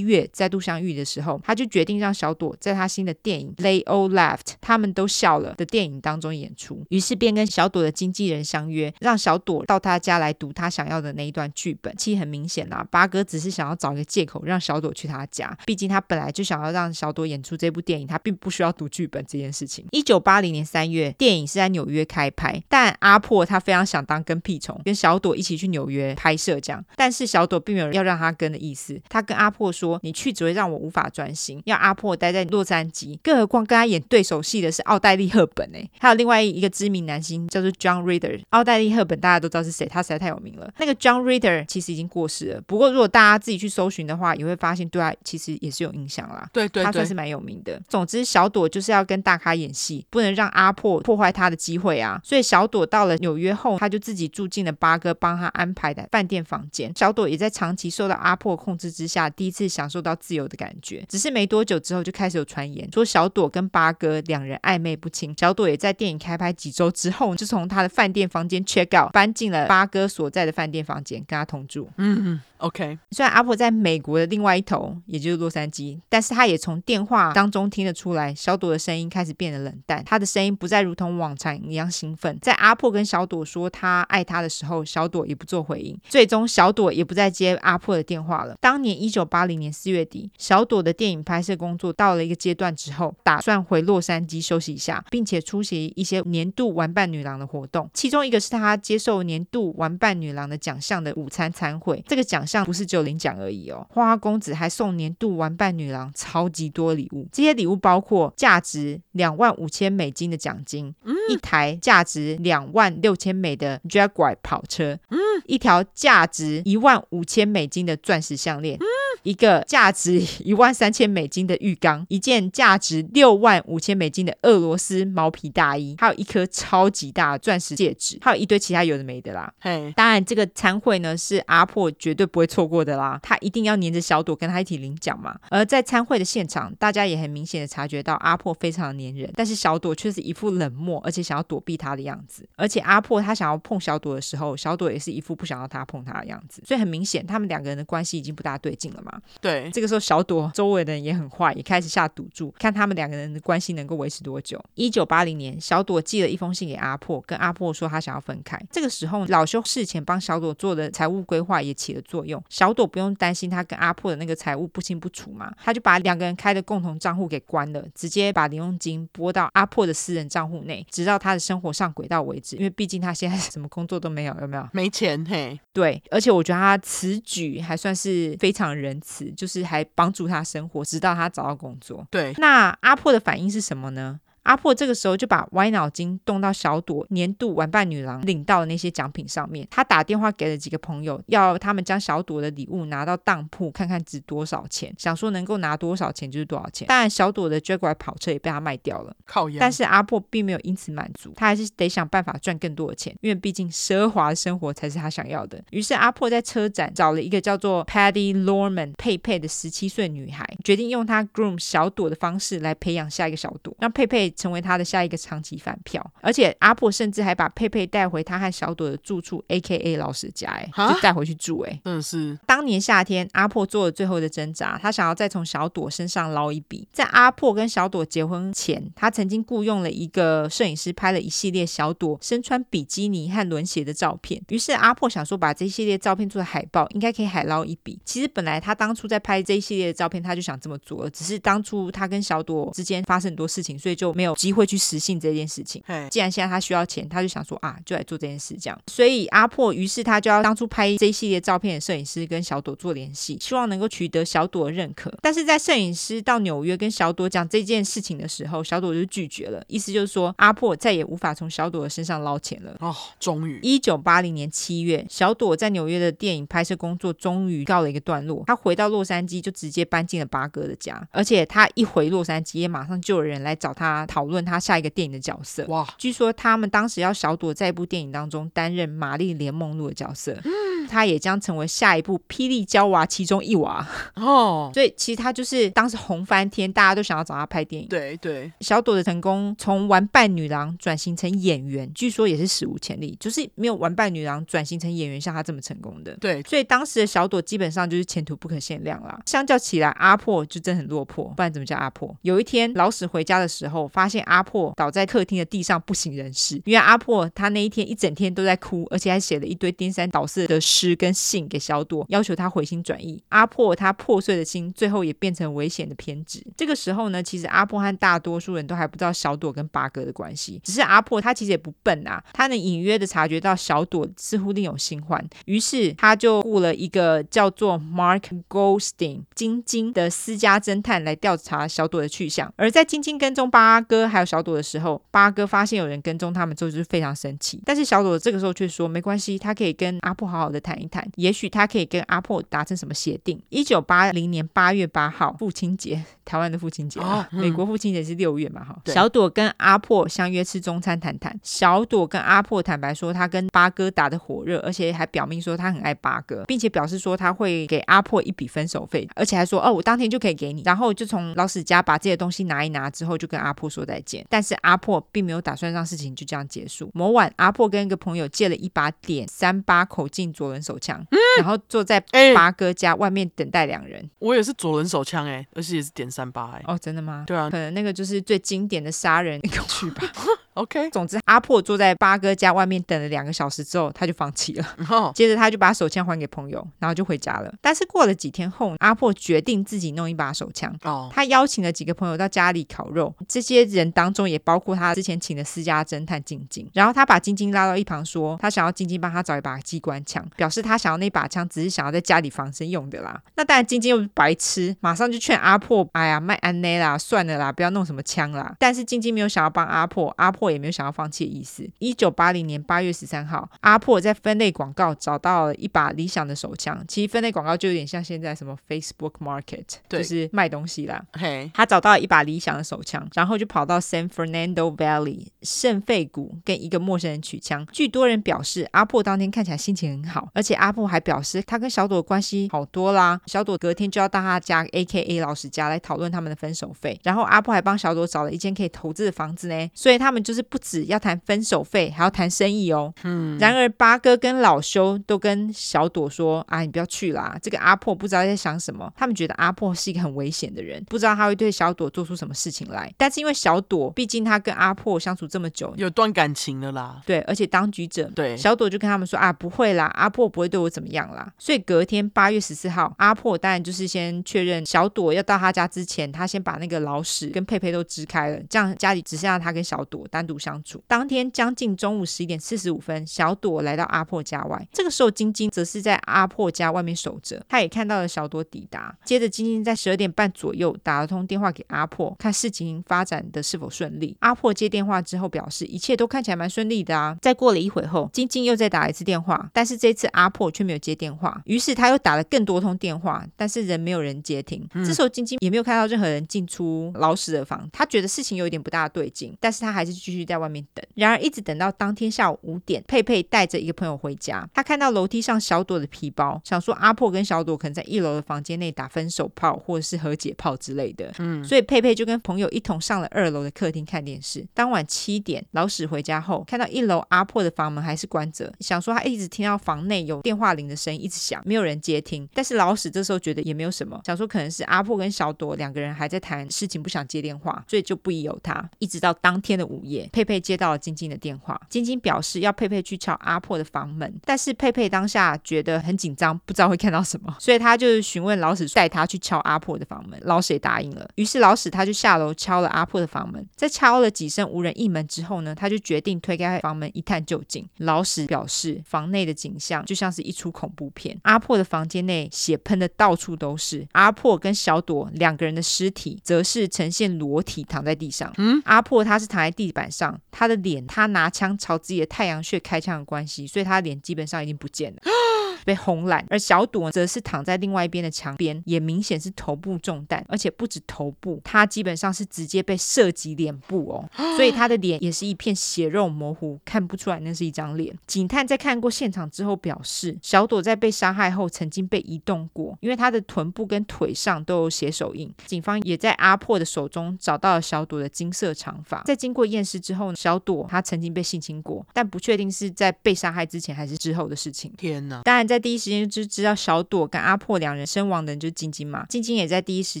月再度相遇的时候，他就决定让小朵在他新的电影 They All Laughed，他们都笑了的电影当中演出。于是便跟小朵的经纪人相约，让小朵到他家来读他想要的那一段剧本。其实很明显啦，八哥只是想要找一个借口让小朵去他家，毕竟他本来就想要让小朵演出这部电影，他并不需要读剧本这件事情。一九八零年三月，电影是在纽约开拍，但阿破他非常想当跟屁虫，跟小朵一起去纽约拍摄这样。但是小朵并没有要让他跟的意思，他跟阿破说：“你去只会让我无法专心，要阿破待在洛杉矶。”更何况跟他演对手戏的是奥黛丽·赫本哎，还有另外一个知名男星叫做 John Ritter。奥黛丽·赫本大家都知道是谁，他实在太有名了。那个 John Ritter 其实已经过世了，不过如果大家自己去搜寻的话，也会发现对他其实也是有影响啦。对，对对，他算是蛮有名的。总之，小朵就是要跟大咖演戏，不能让阿破破坏他的机会啊。所以小朵到了纽约后，他就自己住进了八哥帮他安排的饭店房间。小朵也在长期受到阿破控制之下，第一次享受到自由的感觉。只是没多久之后，就开始有传言说小朵跟八哥两人暧昧不清。小朵也在电影开拍几周之后，就从他的饭店房间 check out，搬进了八哥所在的饭店房间，跟他同住。嗯。OK，虽然阿破在美国的另外一头，也就是洛杉矶，但是他也从电话当中听得出来，小朵的声音开始变得冷淡，他的声音不再如同往常一样兴奋。在阿破跟小朵说他爱她的时候，小朵也不做回应。最终，小朵也不再接阿破的电话了。当年一九八零年四月底，小朵的电影拍摄工作到了一个阶段之后，打算回洛杉矶休息一下，并且出席一些年度玩伴女郎的活动，其中一个是他接受年度玩伴女郎的奖项的午餐餐会。这个奖像不是只有领奖而已哦，花花公子还送年度玩伴女郎超级多礼物，这些礼物包括价值两万五千美金的奖金，嗯、一台价值两万六千美的 Jaguar 跑车，嗯、一条价值一万五千美金的钻石项链。嗯一个价值一万三千美金的浴缸，一件价值六万五千美金的俄罗斯毛皮大衣，还有一颗超级大的钻石戒指，还有一堆其他有的没的啦。嘿，当然这个餐会呢是阿破绝对不会错过的啦，他一定要黏着小朵跟他一起领奖嘛。而在餐会的现场，大家也很明显的察觉到阿破非常的黏人，但是小朵却是一副冷漠而且想要躲避他的样子。而且阿破他想要碰小朵的时候，小朵也是一副不想要他碰他的样子，所以很明显他们两个人的关系已经不大对劲了嘛。嘛。对，这个时候小朵周围的人也很坏，也开始下赌注，看他们两个人的关系能够维持多久。一九八零年，小朵寄了一封信给阿破，跟阿破说他想要分开。这个时候，老修事前帮小朵做的财务规划也起了作用，小朵不用担心他跟阿破的那个财务不清不楚嘛，他就把两个人开的共同账户给关了，直接把零用金拨到阿破的私人账户内，直到他的生活上轨道为止。因为毕竟他现在什么工作都没有，有没有？没钱嘿。对，而且我觉得他此举还算是非常仁慈，就是还帮助他生活，直到他找到工作。对，那阿破的反应是什么呢？阿破这个时候就把歪脑筋动到小朵年度玩伴女郎领到的那些奖品上面。他打电话给了几个朋友，要他们将小朵的礼物拿到当铺看看值多少钱，想说能够拿多少钱就是多少钱。当然，小朵的 Jaguar 跑车也被他卖掉了。靠。但是阿破并没有因此满足，他还是得想办法赚更多的钱，因为毕竟奢华的生活才是他想要的。于是阿破在车展找了一个叫做 Patty Lorman 佩佩的十七岁女孩，决定用她 groom 小朵的方式来培养下一个小朵，让佩佩。成为他的下一个长期饭票，而且阿破甚至还把佩佩带回他和小朵的住处，A.K.A 老师家，哎，就带回去住，哎，真的是。当年夏天，阿破做了最后的挣扎，他想要再从小朵身上捞一笔。在阿破跟小朵结婚前，他曾经雇佣了一个摄影师，拍了一系列小朵身穿比基尼和轮鞋的照片。于是阿破想说，把这一系列照片做的海报，应该可以海捞一笔。其实本来他当初在拍这一系列的照片，他就想这么做，只是当初他跟小朵之间发生很多事情，所以就没有。有机会去实现这件事情。既然现在他需要钱，他就想说啊，就来做这件事这样。所以阿破于是他就要当初拍这一系列照片的摄影师跟小朵做联系，希望能够取得小朵的认可。但是在摄影师到纽约跟小朵讲这件事情的时候，小朵就拒绝了，意思就是说阿破再也无法从小朵的身上捞钱了。哦，终于，一九八零年七月，小朵在纽约的电影拍摄工作终于告了一个段落。他回到洛杉矶就直接搬进了八哥的家，而且他一回洛杉矶，也马上就有人来找他。讨论他下一个电影的角色哇！据说他们当时要小朵在一部电影当中担任玛丽莲梦露的角色，嗯，他也将成为下一部霹雳娇娃其中一娃哦。<laughs> 所以其实他就是当时红翻天，大家都想要找他拍电影。对对，小朵的成功从玩伴女郎转型成演员，据说也是史无前例，就是没有玩伴女郎转型成演员像他这么成功的。对，所以当时的小朵基本上就是前途不可限量啦。相较起来，阿破就真的很落魄，不然怎么叫阿破？有一天老史回家的时候，发现阿破倒在客厅的地上不省人事，因为阿破他那一天一整天都在哭，而且还写了一堆颠三倒四的诗跟信给小朵，要求他回心转意。阿破他破碎的心最后也变成危险的偏执。这个时候呢，其实阿破和大多数人都还不知道小朵跟八哥的关系，只是阿破他其实也不笨啊，他能隐约的察觉到小朵似乎另有新欢，于是他就雇了一个叫做 Mark Goldstein 晶晶的私家侦探来调查小朵的去向，而在晶晶跟踪八哥。还有小朵的时候，八哥发现有人跟踪他们之后，就是非常生气。但是小朵这个时候却说没关系，他可以跟阿破好好的谈一谈，也许他可以跟阿破达成什么协定。一九八零年八月八号，父亲节，台湾的父亲节，哦嗯、美国父亲节是六月嘛？哈，小朵跟阿破相约吃中餐谈谈。小朵跟阿破坦白说，他跟八哥打得火热，而且还表明说他很爱八哥，并且表示说他会给阿破一笔分手费，而且还说哦，我当天就可以给你。然后就从老史家把这些东西拿一拿之后，就跟阿破说再见。但是阿破并没有打算让事情就这样结束。某晚，阿破跟一个朋友借了一把点三八口径左轮手枪，嗯、然后坐在八哥家外面等待两人。我也是左轮手枪哎，而且也是点三八哎。哦，真的吗？对啊，可能那个就是最经典的杀人工具吧。<laughs> OK，总之阿破坐在八哥家外面等了两个小时之后，他就放弃了。Oh. 接着他就把手枪还给朋友，然后就回家了。但是过了几天后，阿破决定自己弄一把手枪。哦，oh. 他邀请了几个朋友到家里烤肉，这些人当中也包括他之前请的私家侦探晶晶。然后他把晶晶拉到一旁说，他想要晶晶帮他找一把机关枪，表示他想要那把枪只是想要在家里防身用的啦。那当然晶晶又是白痴，马上就劝阿破，哎呀，卖安内啦，算了啦，不要弄什么枪啦。但是晶晶没有想要帮阿破，阿破。也没有想要放弃的意思。一九八零年八月十三号，阿破在分类广告找到了一把理想的手枪。其实分类广告就有点像现在什么 Facebook Market，就是卖东西啦。嘿，他找到了一把理想的手枪，然后就跑到 San Fernando Valley 圣费谷跟一个陌生人取枪。据多人表示，阿破当天看起来心情很好，而且阿破还表示他跟小朵关系好多啦。小朵隔天就要到他家 AKA 老师家来讨论他们的分手费，然后阿破还帮小朵找了一间可以投资的房子呢。所以他们就是不止要谈分手费，还要谈生意哦。嗯。然而八哥跟老修都跟小朵说：“啊，你不要去啦，这个阿破不知道在想什么。”他们觉得阿破是一个很危险的人，不知道他会对小朵做出什么事情来。但是因为小朵毕竟他跟阿破相处这么久，有段感情了啦。对，而且当局者，对小朵就跟他们说：“啊，不会啦，阿破不会对我怎么样啦。”所以隔天八月十四号，阿破当然就是先确认小朵要到他家之前，他先把那个老史跟佩佩都支开了，这样家里只剩下他跟小朵单独相处。当天将近中午十一点四十五分，小朵来到阿破家外，这个时候晶晶则是在阿破家外面守着，他也看到了小朵抵达。接着晶晶在十二点半左右打了通电话给阿破，看事情发展的是否顺利。阿破接电话之后表示一切都看起来蛮顺利的啊。再过了一会后，晶晶又再打一次电话，但是这次阿破却没有接电话，于是他又打了更多通电话，但是人没有人接听。这时候晶晶也没有看到任何人进出老史的房，他觉得事情有一点不大对劲，但是他还是继续在外面等。然而一直等到当天下午五点，佩佩带着一个朋友回家，他看到楼梯上小朵的皮包，想说阿破跟小朵可能在一楼的房间内打分手炮或者是和解炮之类的。嗯，所以佩佩就跟朋友一同上了二楼的客厅看电视。当晚七点，老史回家后看到一楼阿破的房门还是关着，想说他一直听到房内有电话铃的声音一直响，没有人接听。但是老史这时候觉得也没有什么，想说可能是阿破跟小朵两个人还在谈事情，不想接电话，所以就不疑有他。一直到当天的午夜，佩佩接到了晶晶的电话，晶晶表示要佩佩去敲阿破的房门，但是佩佩当下觉得很紧张，不知道会看到什么，所以他就询问老史带他去敲阿破的房门，老史也答应了。于是老史他就下楼敲了阿破的房门，在敲了几声无人应门之后呢，他就决定推开房门一探究竟。老史表示，房内的景象就像是一出恐怖片，阿破的房间内血喷的到处都是，阿破跟小朵两个人的尸体则是呈现裸体躺在地上。嗯，阿破他是躺在地板上，他的脸，他拿枪朝自己的太阳穴开枪的关系，所以他的脸基本上已经不见了。<gasps> <gasps> 被轰烂，而小朵则是躺在另外一边的墙边，也明显是头部中弹，而且不止头部，他基本上是直接被射击脸部哦，<gasps> 所以他的脸也是一片血肉模糊，看不出来那是一张脸。警探在看过现场之后表示，小朵在被杀害后曾经被移动过，因为他的臀部跟腿上都有血手印。警方也在阿破的手中找到了小朵的金色长发。在经过验尸之后，小朵她曾经被性侵过，但不确定是在被杀害之前还是之后的事情。天哪！当然在第一时间就知道小朵跟阿破两人身亡的人就是晶晶嘛，晶晶也在第一时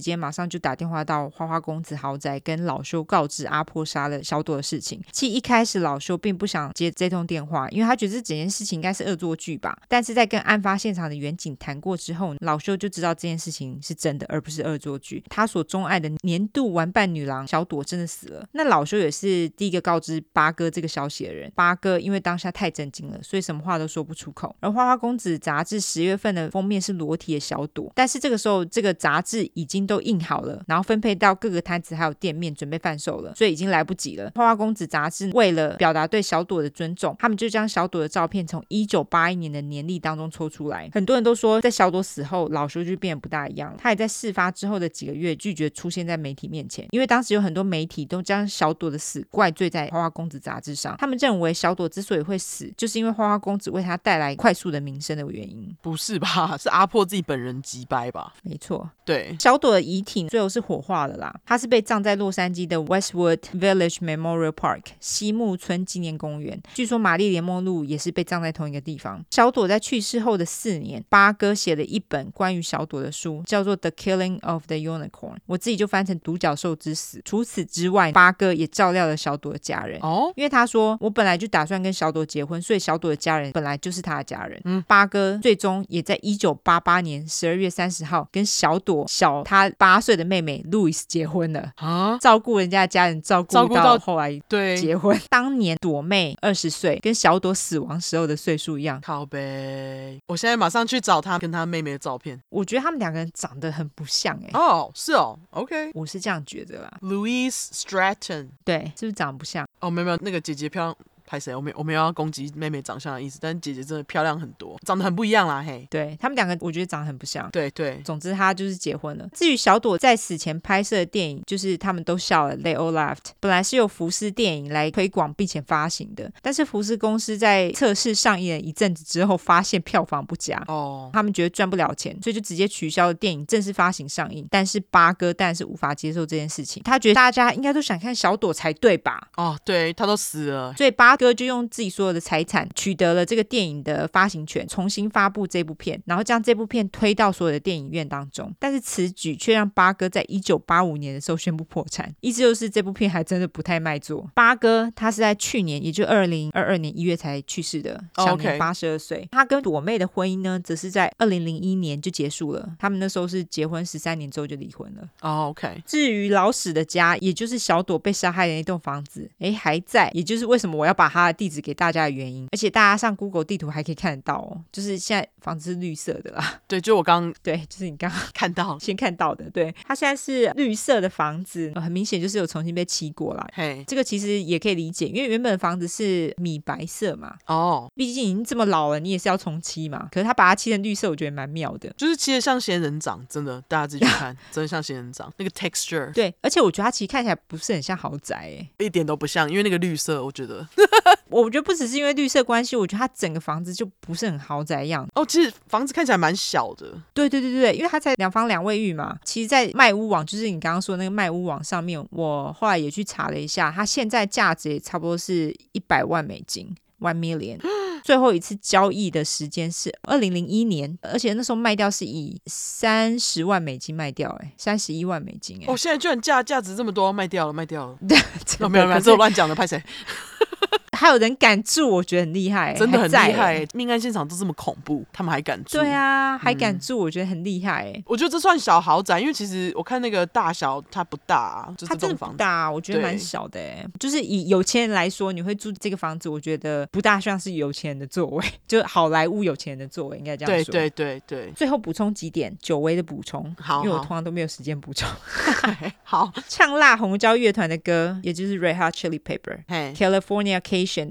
间马上就打电话到花花公子豪宅，跟老修告知阿破杀了小朵的事情。其实一开始老修并不想接这通电话，因为他觉得这整件事情应该是恶作剧吧。但是在跟案发现场的员警谈过之后，老修就知道这件事情是真的，而不是恶作剧。他所钟爱的年度玩伴女郎小朵真的死了。那老修也是第一个告知八哥这个消息的人。八哥因为当下太震惊了，所以什么话都说不出口。而花花公子杂志。十月份的封面是裸体的小朵，但是这个时候这个杂志已经都印好了，然后分配到各个摊子还有店面准备贩售了，所以已经来不及了。花花公子杂志为了表达对小朵的尊重，他们就将小朵的照片从一九八一年的年历当中抽出来。很多人都说，在小朵死后，老修就变得不大一样了。他也在事发之后的几个月拒绝出现在媒体面前，因为当时有很多媒体都将小朵的死怪罪在花花公子杂志上。他们认为小朵之所以会死，就是因为花花公子为他带来快速的名声的原因。不是吧？<laughs> 是阿破自己本人急掰吧？没错，对。小朵的遗体最后是火化了啦，他是被葬在洛杉矶的 Westwood Village Memorial Park 西木村纪念公园。据说玛丽莲梦露也是被葬在同一个地方。小朵在去世后的四年，八哥写了一本关于小朵的书，叫做《The Killing of the Unicorn》，我自己就翻成《独角兽之死》。除此之外，八哥也照料了小朵的家人哦，因为他说我本来就打算跟小朵结婚，所以小朵的家人本来就是他的家人。嗯，八哥最终。也在一九八八年十二月三十号跟小朵小他八岁的妹妹路易斯结婚了啊，照顾人家的家人，照顾到后来对结婚。当年朵妹二十岁，跟小朵死亡时候的岁数一样。靠呗，我现在马上去找他跟他妹妹的照片。我觉得他们两个人长得很不像哎、欸。哦，是哦，OK，我是这样觉得啦。Louise Stratton，对，是不是长得不像？哦，没有没有，那个姐姐漂亮。拍谁？我没我没有要攻击妹妹长相的意思，但是姐姐真的漂亮很多，长得很不一样啦，嘿。对他们两个，我觉得长得很不像。对对，总之他就是结婚了。至于小朵在死前拍摄的电影，就是他们都笑了，They all laughed。本来是由福斯电影来推广并且发行的，但是福斯公司在测试上映了一阵子之后，发现票房不佳，哦，他们觉得赚不了钱，所以就直接取消了电影正式发行上映。但是八哥当然是无法接受这件事情，他觉得大家应该都想看小朵才对吧？哦，对，他都死了，所以八哥就用自己所有的财产取得了这个电影的发行权，重新发布这部片，然后将这部片推到所有的电影院当中。但是此举却让八哥在一九八五年的时候宣布破产，意思就是这部片还真的不太卖座。八哥他是在去年，也就二零二二年一月才去世的，享年八十二岁。他跟朵妹的婚姻呢，则是在二零零一年就结束了。他们那时候是结婚十三年之后就离婚了。哦，OK。至于老史的家，也就是小朵被杀害的那栋房子，哎，还在，也就是为什么我要把他的地址给大家的原因。而且大家上 Google 地图还可以看得到哦，就是现在房子是绿色的啦。对，就我刚 <laughs> 对，就是你刚刚看到先看到的。对，它现在是绿色的房子，很明显就是有重新被漆过了。嘿，这个其实也可以理解，因为原本的房子是米白色嘛。哦，毕竟已经这么老了，你也是要重漆嘛。可是他把它漆成绿色，我觉得蛮妙的，就是漆的像仙人掌，真的，大家自己去看，<laughs> 真的像仙人掌那个 texture。对，而且我觉得它其实看起来不是很像豪宅，哎，一点都不像，因为那个绿色，我觉得，<laughs> 我觉得不只是因为绿色关系，我觉得它整个房子就不是很豪宅样。哦，其实房子看起来蛮小的。对对对对对，因为它才两房两卫浴嘛。其实，在卖屋网，就是你刚刚说的那个卖屋网上面，我后来也去查了一下，它现在价值也差不多是一百万美金，one million。<gasps> 最后一次交易的时间是二零零一年，而且那时候卖掉是以三十万美金卖掉，哎，三十一万美金，哎，哦，现在居然价价值这么多，卖掉了，卖掉了。<laughs> 对，哦，没有没有，这我乱讲的，拍谁？<laughs> 还有人敢住，我觉得很厉害，真的很厉害。命案现场都这么恐怖，他们还敢住？对啊，还敢住，我觉得很厉害。我觉得这算小豪宅，因为其实我看那个大小它不大，它真的不大，我觉得蛮小的。就是以有钱人来说，你会住这个房子，我觉得不大像是有钱人的座位，<laughs> 就好莱坞有钱人的座位，应该这样说。对对对对。最后补充几点久违的补充，好，因为我通常都没有时间补充。<laughs> 好，<laughs> 唱辣红椒乐团的歌，也就是 Red Hot Chili Pepper，嘿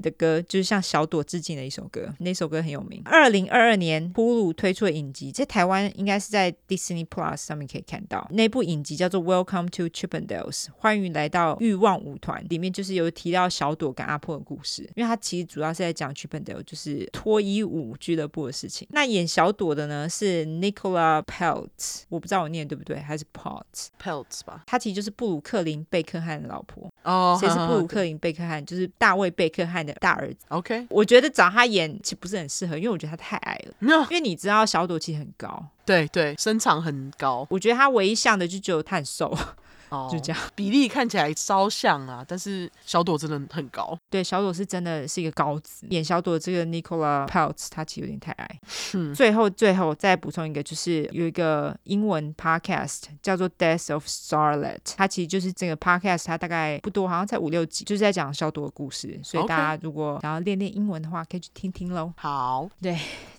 的歌就。是向小朵致敬的一首歌，那首歌很有名。二零二二年，Hulu 推出的影集，在台湾应该是在 Disney Plus 上面可以看到。那部影集叫做《Welcome to Chippendales》，欢迎来到欲望舞团。里面就是有提到小朵跟阿破的故事，因为它其实主要是在讲 Chippendale，就是脱衣舞俱乐部的事情。那演小朵的呢是 Nicola Peltz，我不知道我念对不对，还是 Peltz？Peltz 吧。他其实就是布鲁克林贝克汉的老婆。哦，谁是布鲁克林贝克汉？就是大卫贝克汉的大儿子。OK，我觉得找他演其实不是很适合，因为我觉得他太矮了。<laughs> No. 因为你知道小朵其实很高，对对，身长很高。我觉得他唯一像的就只有他很瘦。哦，就这样，比例看起来稍像啊，但是小朵真的很高。对，小朵是真的是一个高子。演小朵这个 Nicola Peltz，他其实有点太矮。嗯，最后最后再补充一个，就是有一个英文 podcast 叫做 Death of Starlet，它其实就是这个 podcast，它大概不多，好像才五六集，就是在讲小朵的故事。所以大家如果想要练练英文的话，可以去听听喽。好，对。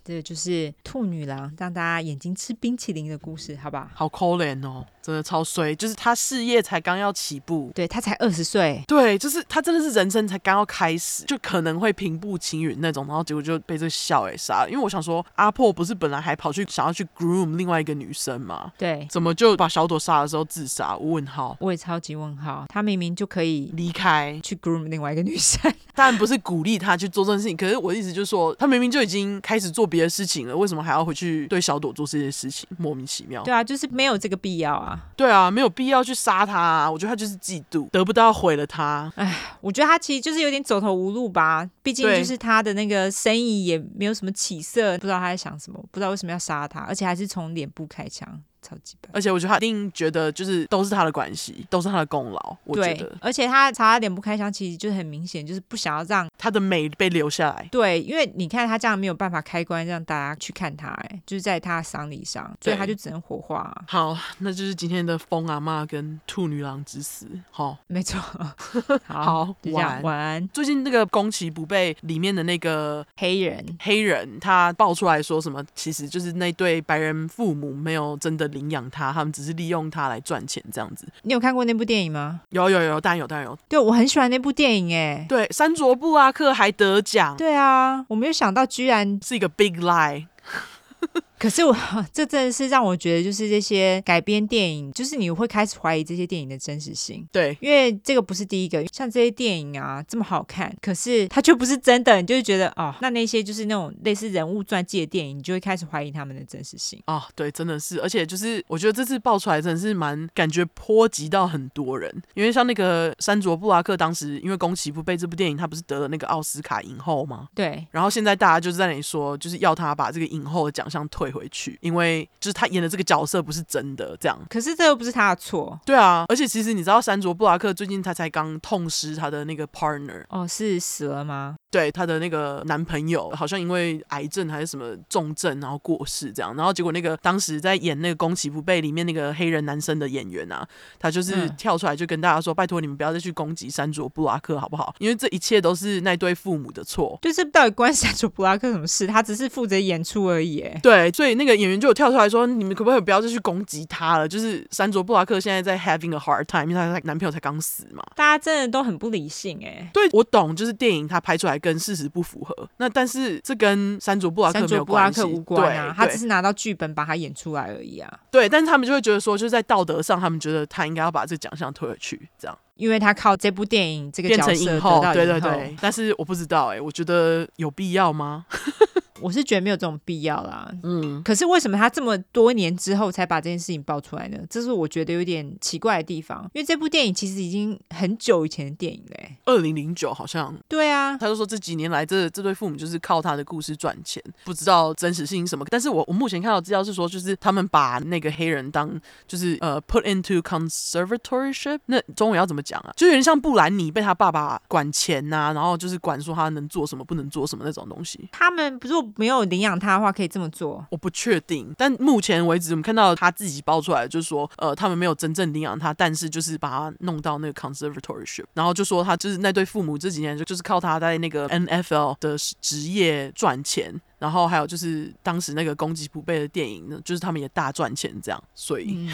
这个就是兔女郎让大家眼睛吃冰淇淋的故事，好吧？好可怜哦，真的超衰。就是他事业才刚要起步，对，他才二十岁，对，就是他真的是人生才刚要开始，就可能会平步青云那种，然后结果就被这个笑给杀了。因为我想说，阿破不是本来还跑去想要去 groom 另外一个女生吗？对，怎么就把小朵杀的时候自杀？问号，我也超级问号。他明明就可以离开去 groom 另外一个女生，<laughs> 当然不是鼓励他去做这件事情，可是我的意思就是说，他明明就已经开始做别的事情了，为什么还要回去对小朵做这些事情？莫名其妙。对啊，就是没有这个必要啊。对啊，没有必要去杀他啊。我觉得他就是嫉妒，得不到毁了他。哎，我觉得他其实就是有点走投无路吧。毕竟就是他的那个生意也没有什么起色，不知道他在想什么，不知道为什么要杀他，而且还是从脸部开枪。超级白，而且我觉得他一定觉得就是都是他的关系，都是他的功劳。我觉得，而且他查他脸不开箱，其实就是很明显，就是不想要让他的美被留下来。对，因为你看他这样没有办法开关让大家去看他，哎，就是在他的丧礼上，所以他就只能火化。好，那就是今天的疯阿嬷跟兔女郎之死。好，没错。<laughs> 好，好，晚晚安。最近那个宫崎不被里面的那个黑人，黑人他爆出来说什么？其实就是那对白人父母没有真的。的领养他，他们只是利用他来赚钱这样子。你有看过那部电影吗？有有有，当然有，当然有。对，我很喜欢那部电影，哎，对，山卓布拉克还得奖。对啊，我没有想到居然是一个 big lie。可是我 <laughs> 这真的是让我觉得，就是这些改编电影，就是你会开始怀疑这些电影的真实性。对，因为这个不是第一个，像这些电影啊这么好看，可是它却不是真的，你就会觉得哦，那那些就是那种类似人物传记的电影，你就会开始怀疑他们的真实性。哦，对，真的是，而且就是我觉得这次爆出来真的是蛮感觉波及到很多人，因为像那个山卓布拉克当时因为宫崎不备这部电影，他不是得了那个奥斯卡影后吗？对，然后现在大家就是在那里说，就是要他把这个影后的奖项退回去，因为就是他演的这个角色不是真的这样。可是这又不是他的错。对啊，而且其实你知道，山卓布拉克最近他才刚痛失他的那个 partner。哦，是死了吗？对，她的那个男朋友好像因为癌症还是什么重症，然后过世这样。然后结果那个当时在演那个攻其不备里面那个黑人男生的演员啊，他就是跳出来就跟大家说：“嗯、拜托你们不要再去攻击山卓布拉克好不好？因为这一切都是那对父母的错。”就是到底关山卓布拉克什么事？他只是负责演出而已。对，所以那个演员就有跳出来说：“你们可不可以不要再去攻击他了？就是山卓布拉克现在在 having a hard time，因为他男朋友才刚死嘛。”大家真的都很不理性哎。对，我懂，就是电影他拍出来跟事实不符。合那，但是这跟山卓布拉克没有关系，无关啊，他只是拿到剧本把它演出来而已啊。对，但是他们就会觉得说，就是在道德上，他们觉得他应该要把这个奖项退回去，这样，因为他靠这部电影这个角色影后，对对对。但是我不知道哎、欸，我觉得有必要吗？我是觉得没有这种必要啦，嗯，可是为什么他这么多年之后才把这件事情爆出来呢？这是我觉得有点奇怪的地方，因为这部电影其实已经很久以前的电影嘞，二零零九好像。对啊，他就说这几年来这这对父母就是靠他的故事赚钱，不知道真实性什么。但是我我目前看到资料是说，就是他们把那个黑人当就是呃 put into conservatorship，那中文要怎么讲啊？就有点像布兰妮被他爸爸管钱呐、啊，然后就是管说他能做什么不能做什么那种东西。他们如果。没有领养他的话，可以这么做？我不确定，但目前为止，我们看到他自己爆出来，就是说，呃，他们没有真正领养他，但是就是把他弄到那个 conservatorship，然后就说他就是那对父母这几年就就是靠他在那个 NFL 的职业赚钱。然后还有就是当时那个攻击不备的电影呢，就是他们也大赚钱这样，所以、嗯、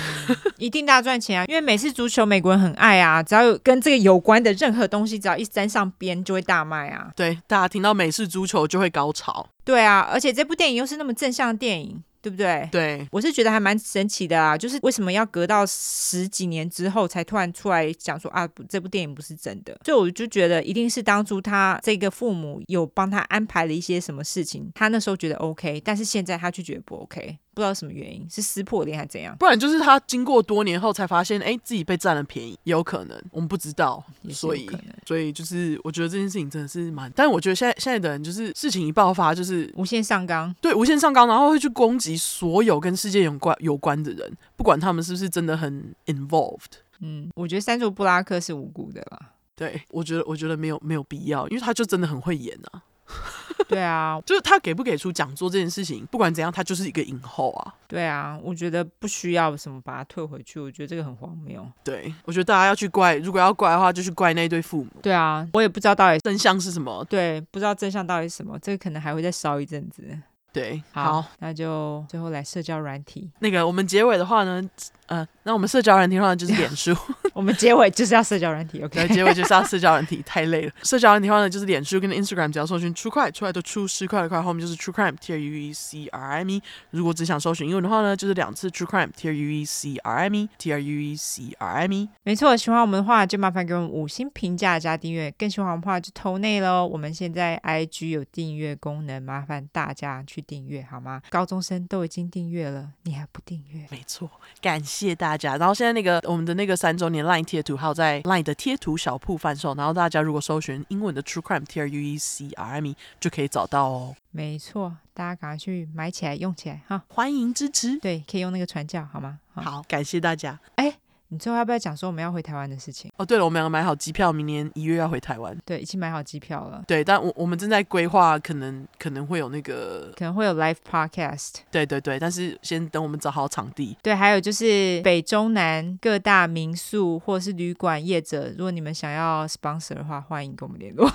一定大赚钱啊！因为美式足球美国人很爱啊，只要有跟这个有关的任何东西，只要一沾上边就会大卖啊。对，大家听到美式足球就会高潮。对啊，而且这部电影又是那么正向的电影。对不对？对，我是觉得还蛮神奇的啊，就是为什么要隔到十几年之后才突然出来讲说啊，这部电影不是真的？所以我就觉得一定是当初他这个父母有帮他安排了一些什么事情，他那时候觉得 OK，但是现在他就觉得不 OK。不知道什么原因，是撕破脸还是怎样？不然就是他经过多年后才发现，哎，自己被占了便宜，有可能，我们不知道。所以，所以就是我觉得这件事情真的是蛮……但是我觉得现在现在的人就是事情一爆发，就是无限上纲，对，无限上纲，然后会去攻击所有跟世界有关有关的人，不管他们是不是真的很 involved。嗯，我觉得山卓布拉克是无辜的啦。对，我觉得我觉得没有没有必要，因为他就真的很会演啊。<laughs> 对啊，就是他给不给出讲座这件事情，不管怎样，他就是一个影后啊。对啊，我觉得不需要什么把他退回去，我觉得这个很荒谬。对，我觉得大家要去怪，如果要怪的话，就去怪那一对父母。对啊，我也不知道到底真相是什么。对，不知道真相到底是什么，这个可能还会再烧一阵子。对，好，好，那就最后来社交软体。那个我们结尾的话呢？呃，那我们社交软体的话就是脸书，<laughs> 我们结尾就是要社交软体，OK？<laughs> 对，结尾就是要社交软体，太累了。社交软体的话呢，就是脸书跟 Instagram，只要搜寻 True Crime 出来的出十块的块，后面就是 True Crime，T R U E C R I M E。如果只想搜寻英文的话呢，就是两次 True Crime，T R U E C R I M E，T R U E C R I M E。没错，喜欢我们的话就麻烦给我们五星评价加订阅，更喜欢我们的话就投内喽。我们现在 IG 有订阅功能，麻烦大家去订阅好吗？高中生都已经订阅了，你还不订阅？没错，感谢谢大家。然后。现在那个我们的那个三周年 Line 贴图还有在 Line 的贴图小铺贩售，然后大家如果搜寻英文的 True Crime T R U E C R M E 就可以找到哦。没错，大家赶快去买起来用起来哈，欢迎支持。对，可以用那个传教好吗？好，好，感谢大家。哎。你最后要不要讲说我们要回台湾的事情？哦，对了，我们两个买好机票，明年一月要回台湾。对，已经买好机票了。对，但我我们正在规划，可能可能会有那个，可能会有 live podcast。对对对，但是先等我们找好场地。对，还有就是北中南各大民宿或是旅馆业者，如果你们想要 sponsor 的话，欢迎跟我们联络。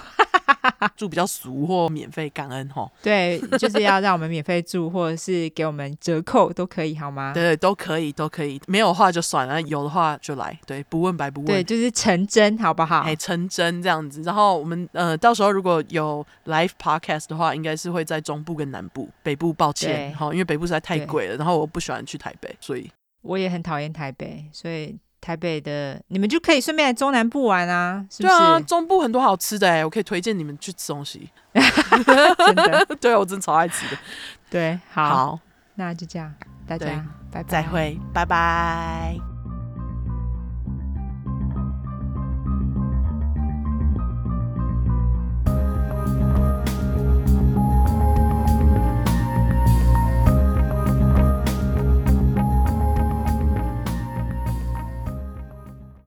<laughs> 住比较俗或免费感恩吼。<laughs> 对，就是要让我们免费住，或者是给我们折扣都可以，好吗？对，都可以，都可以。没有的话就算了，有的话就来。对，不问白不问。对，就是成真，好不好？哎，成真这样子。然后我们呃，到时候如果有 live podcast 的话，应该是会在中部跟南部，北部抱歉，好，因为北部实在太贵了。然后我不喜欢去台北，所以我也很讨厌台北，所以。台北的你们就可以顺便来中南部玩啊，是不是？对啊，中部很多好吃的哎，我可以推荐你们去吃东西。<laughs> 真的，对，我真的超爱吃的。对，好，好，那就这样，大家拜拜，再会，拜拜。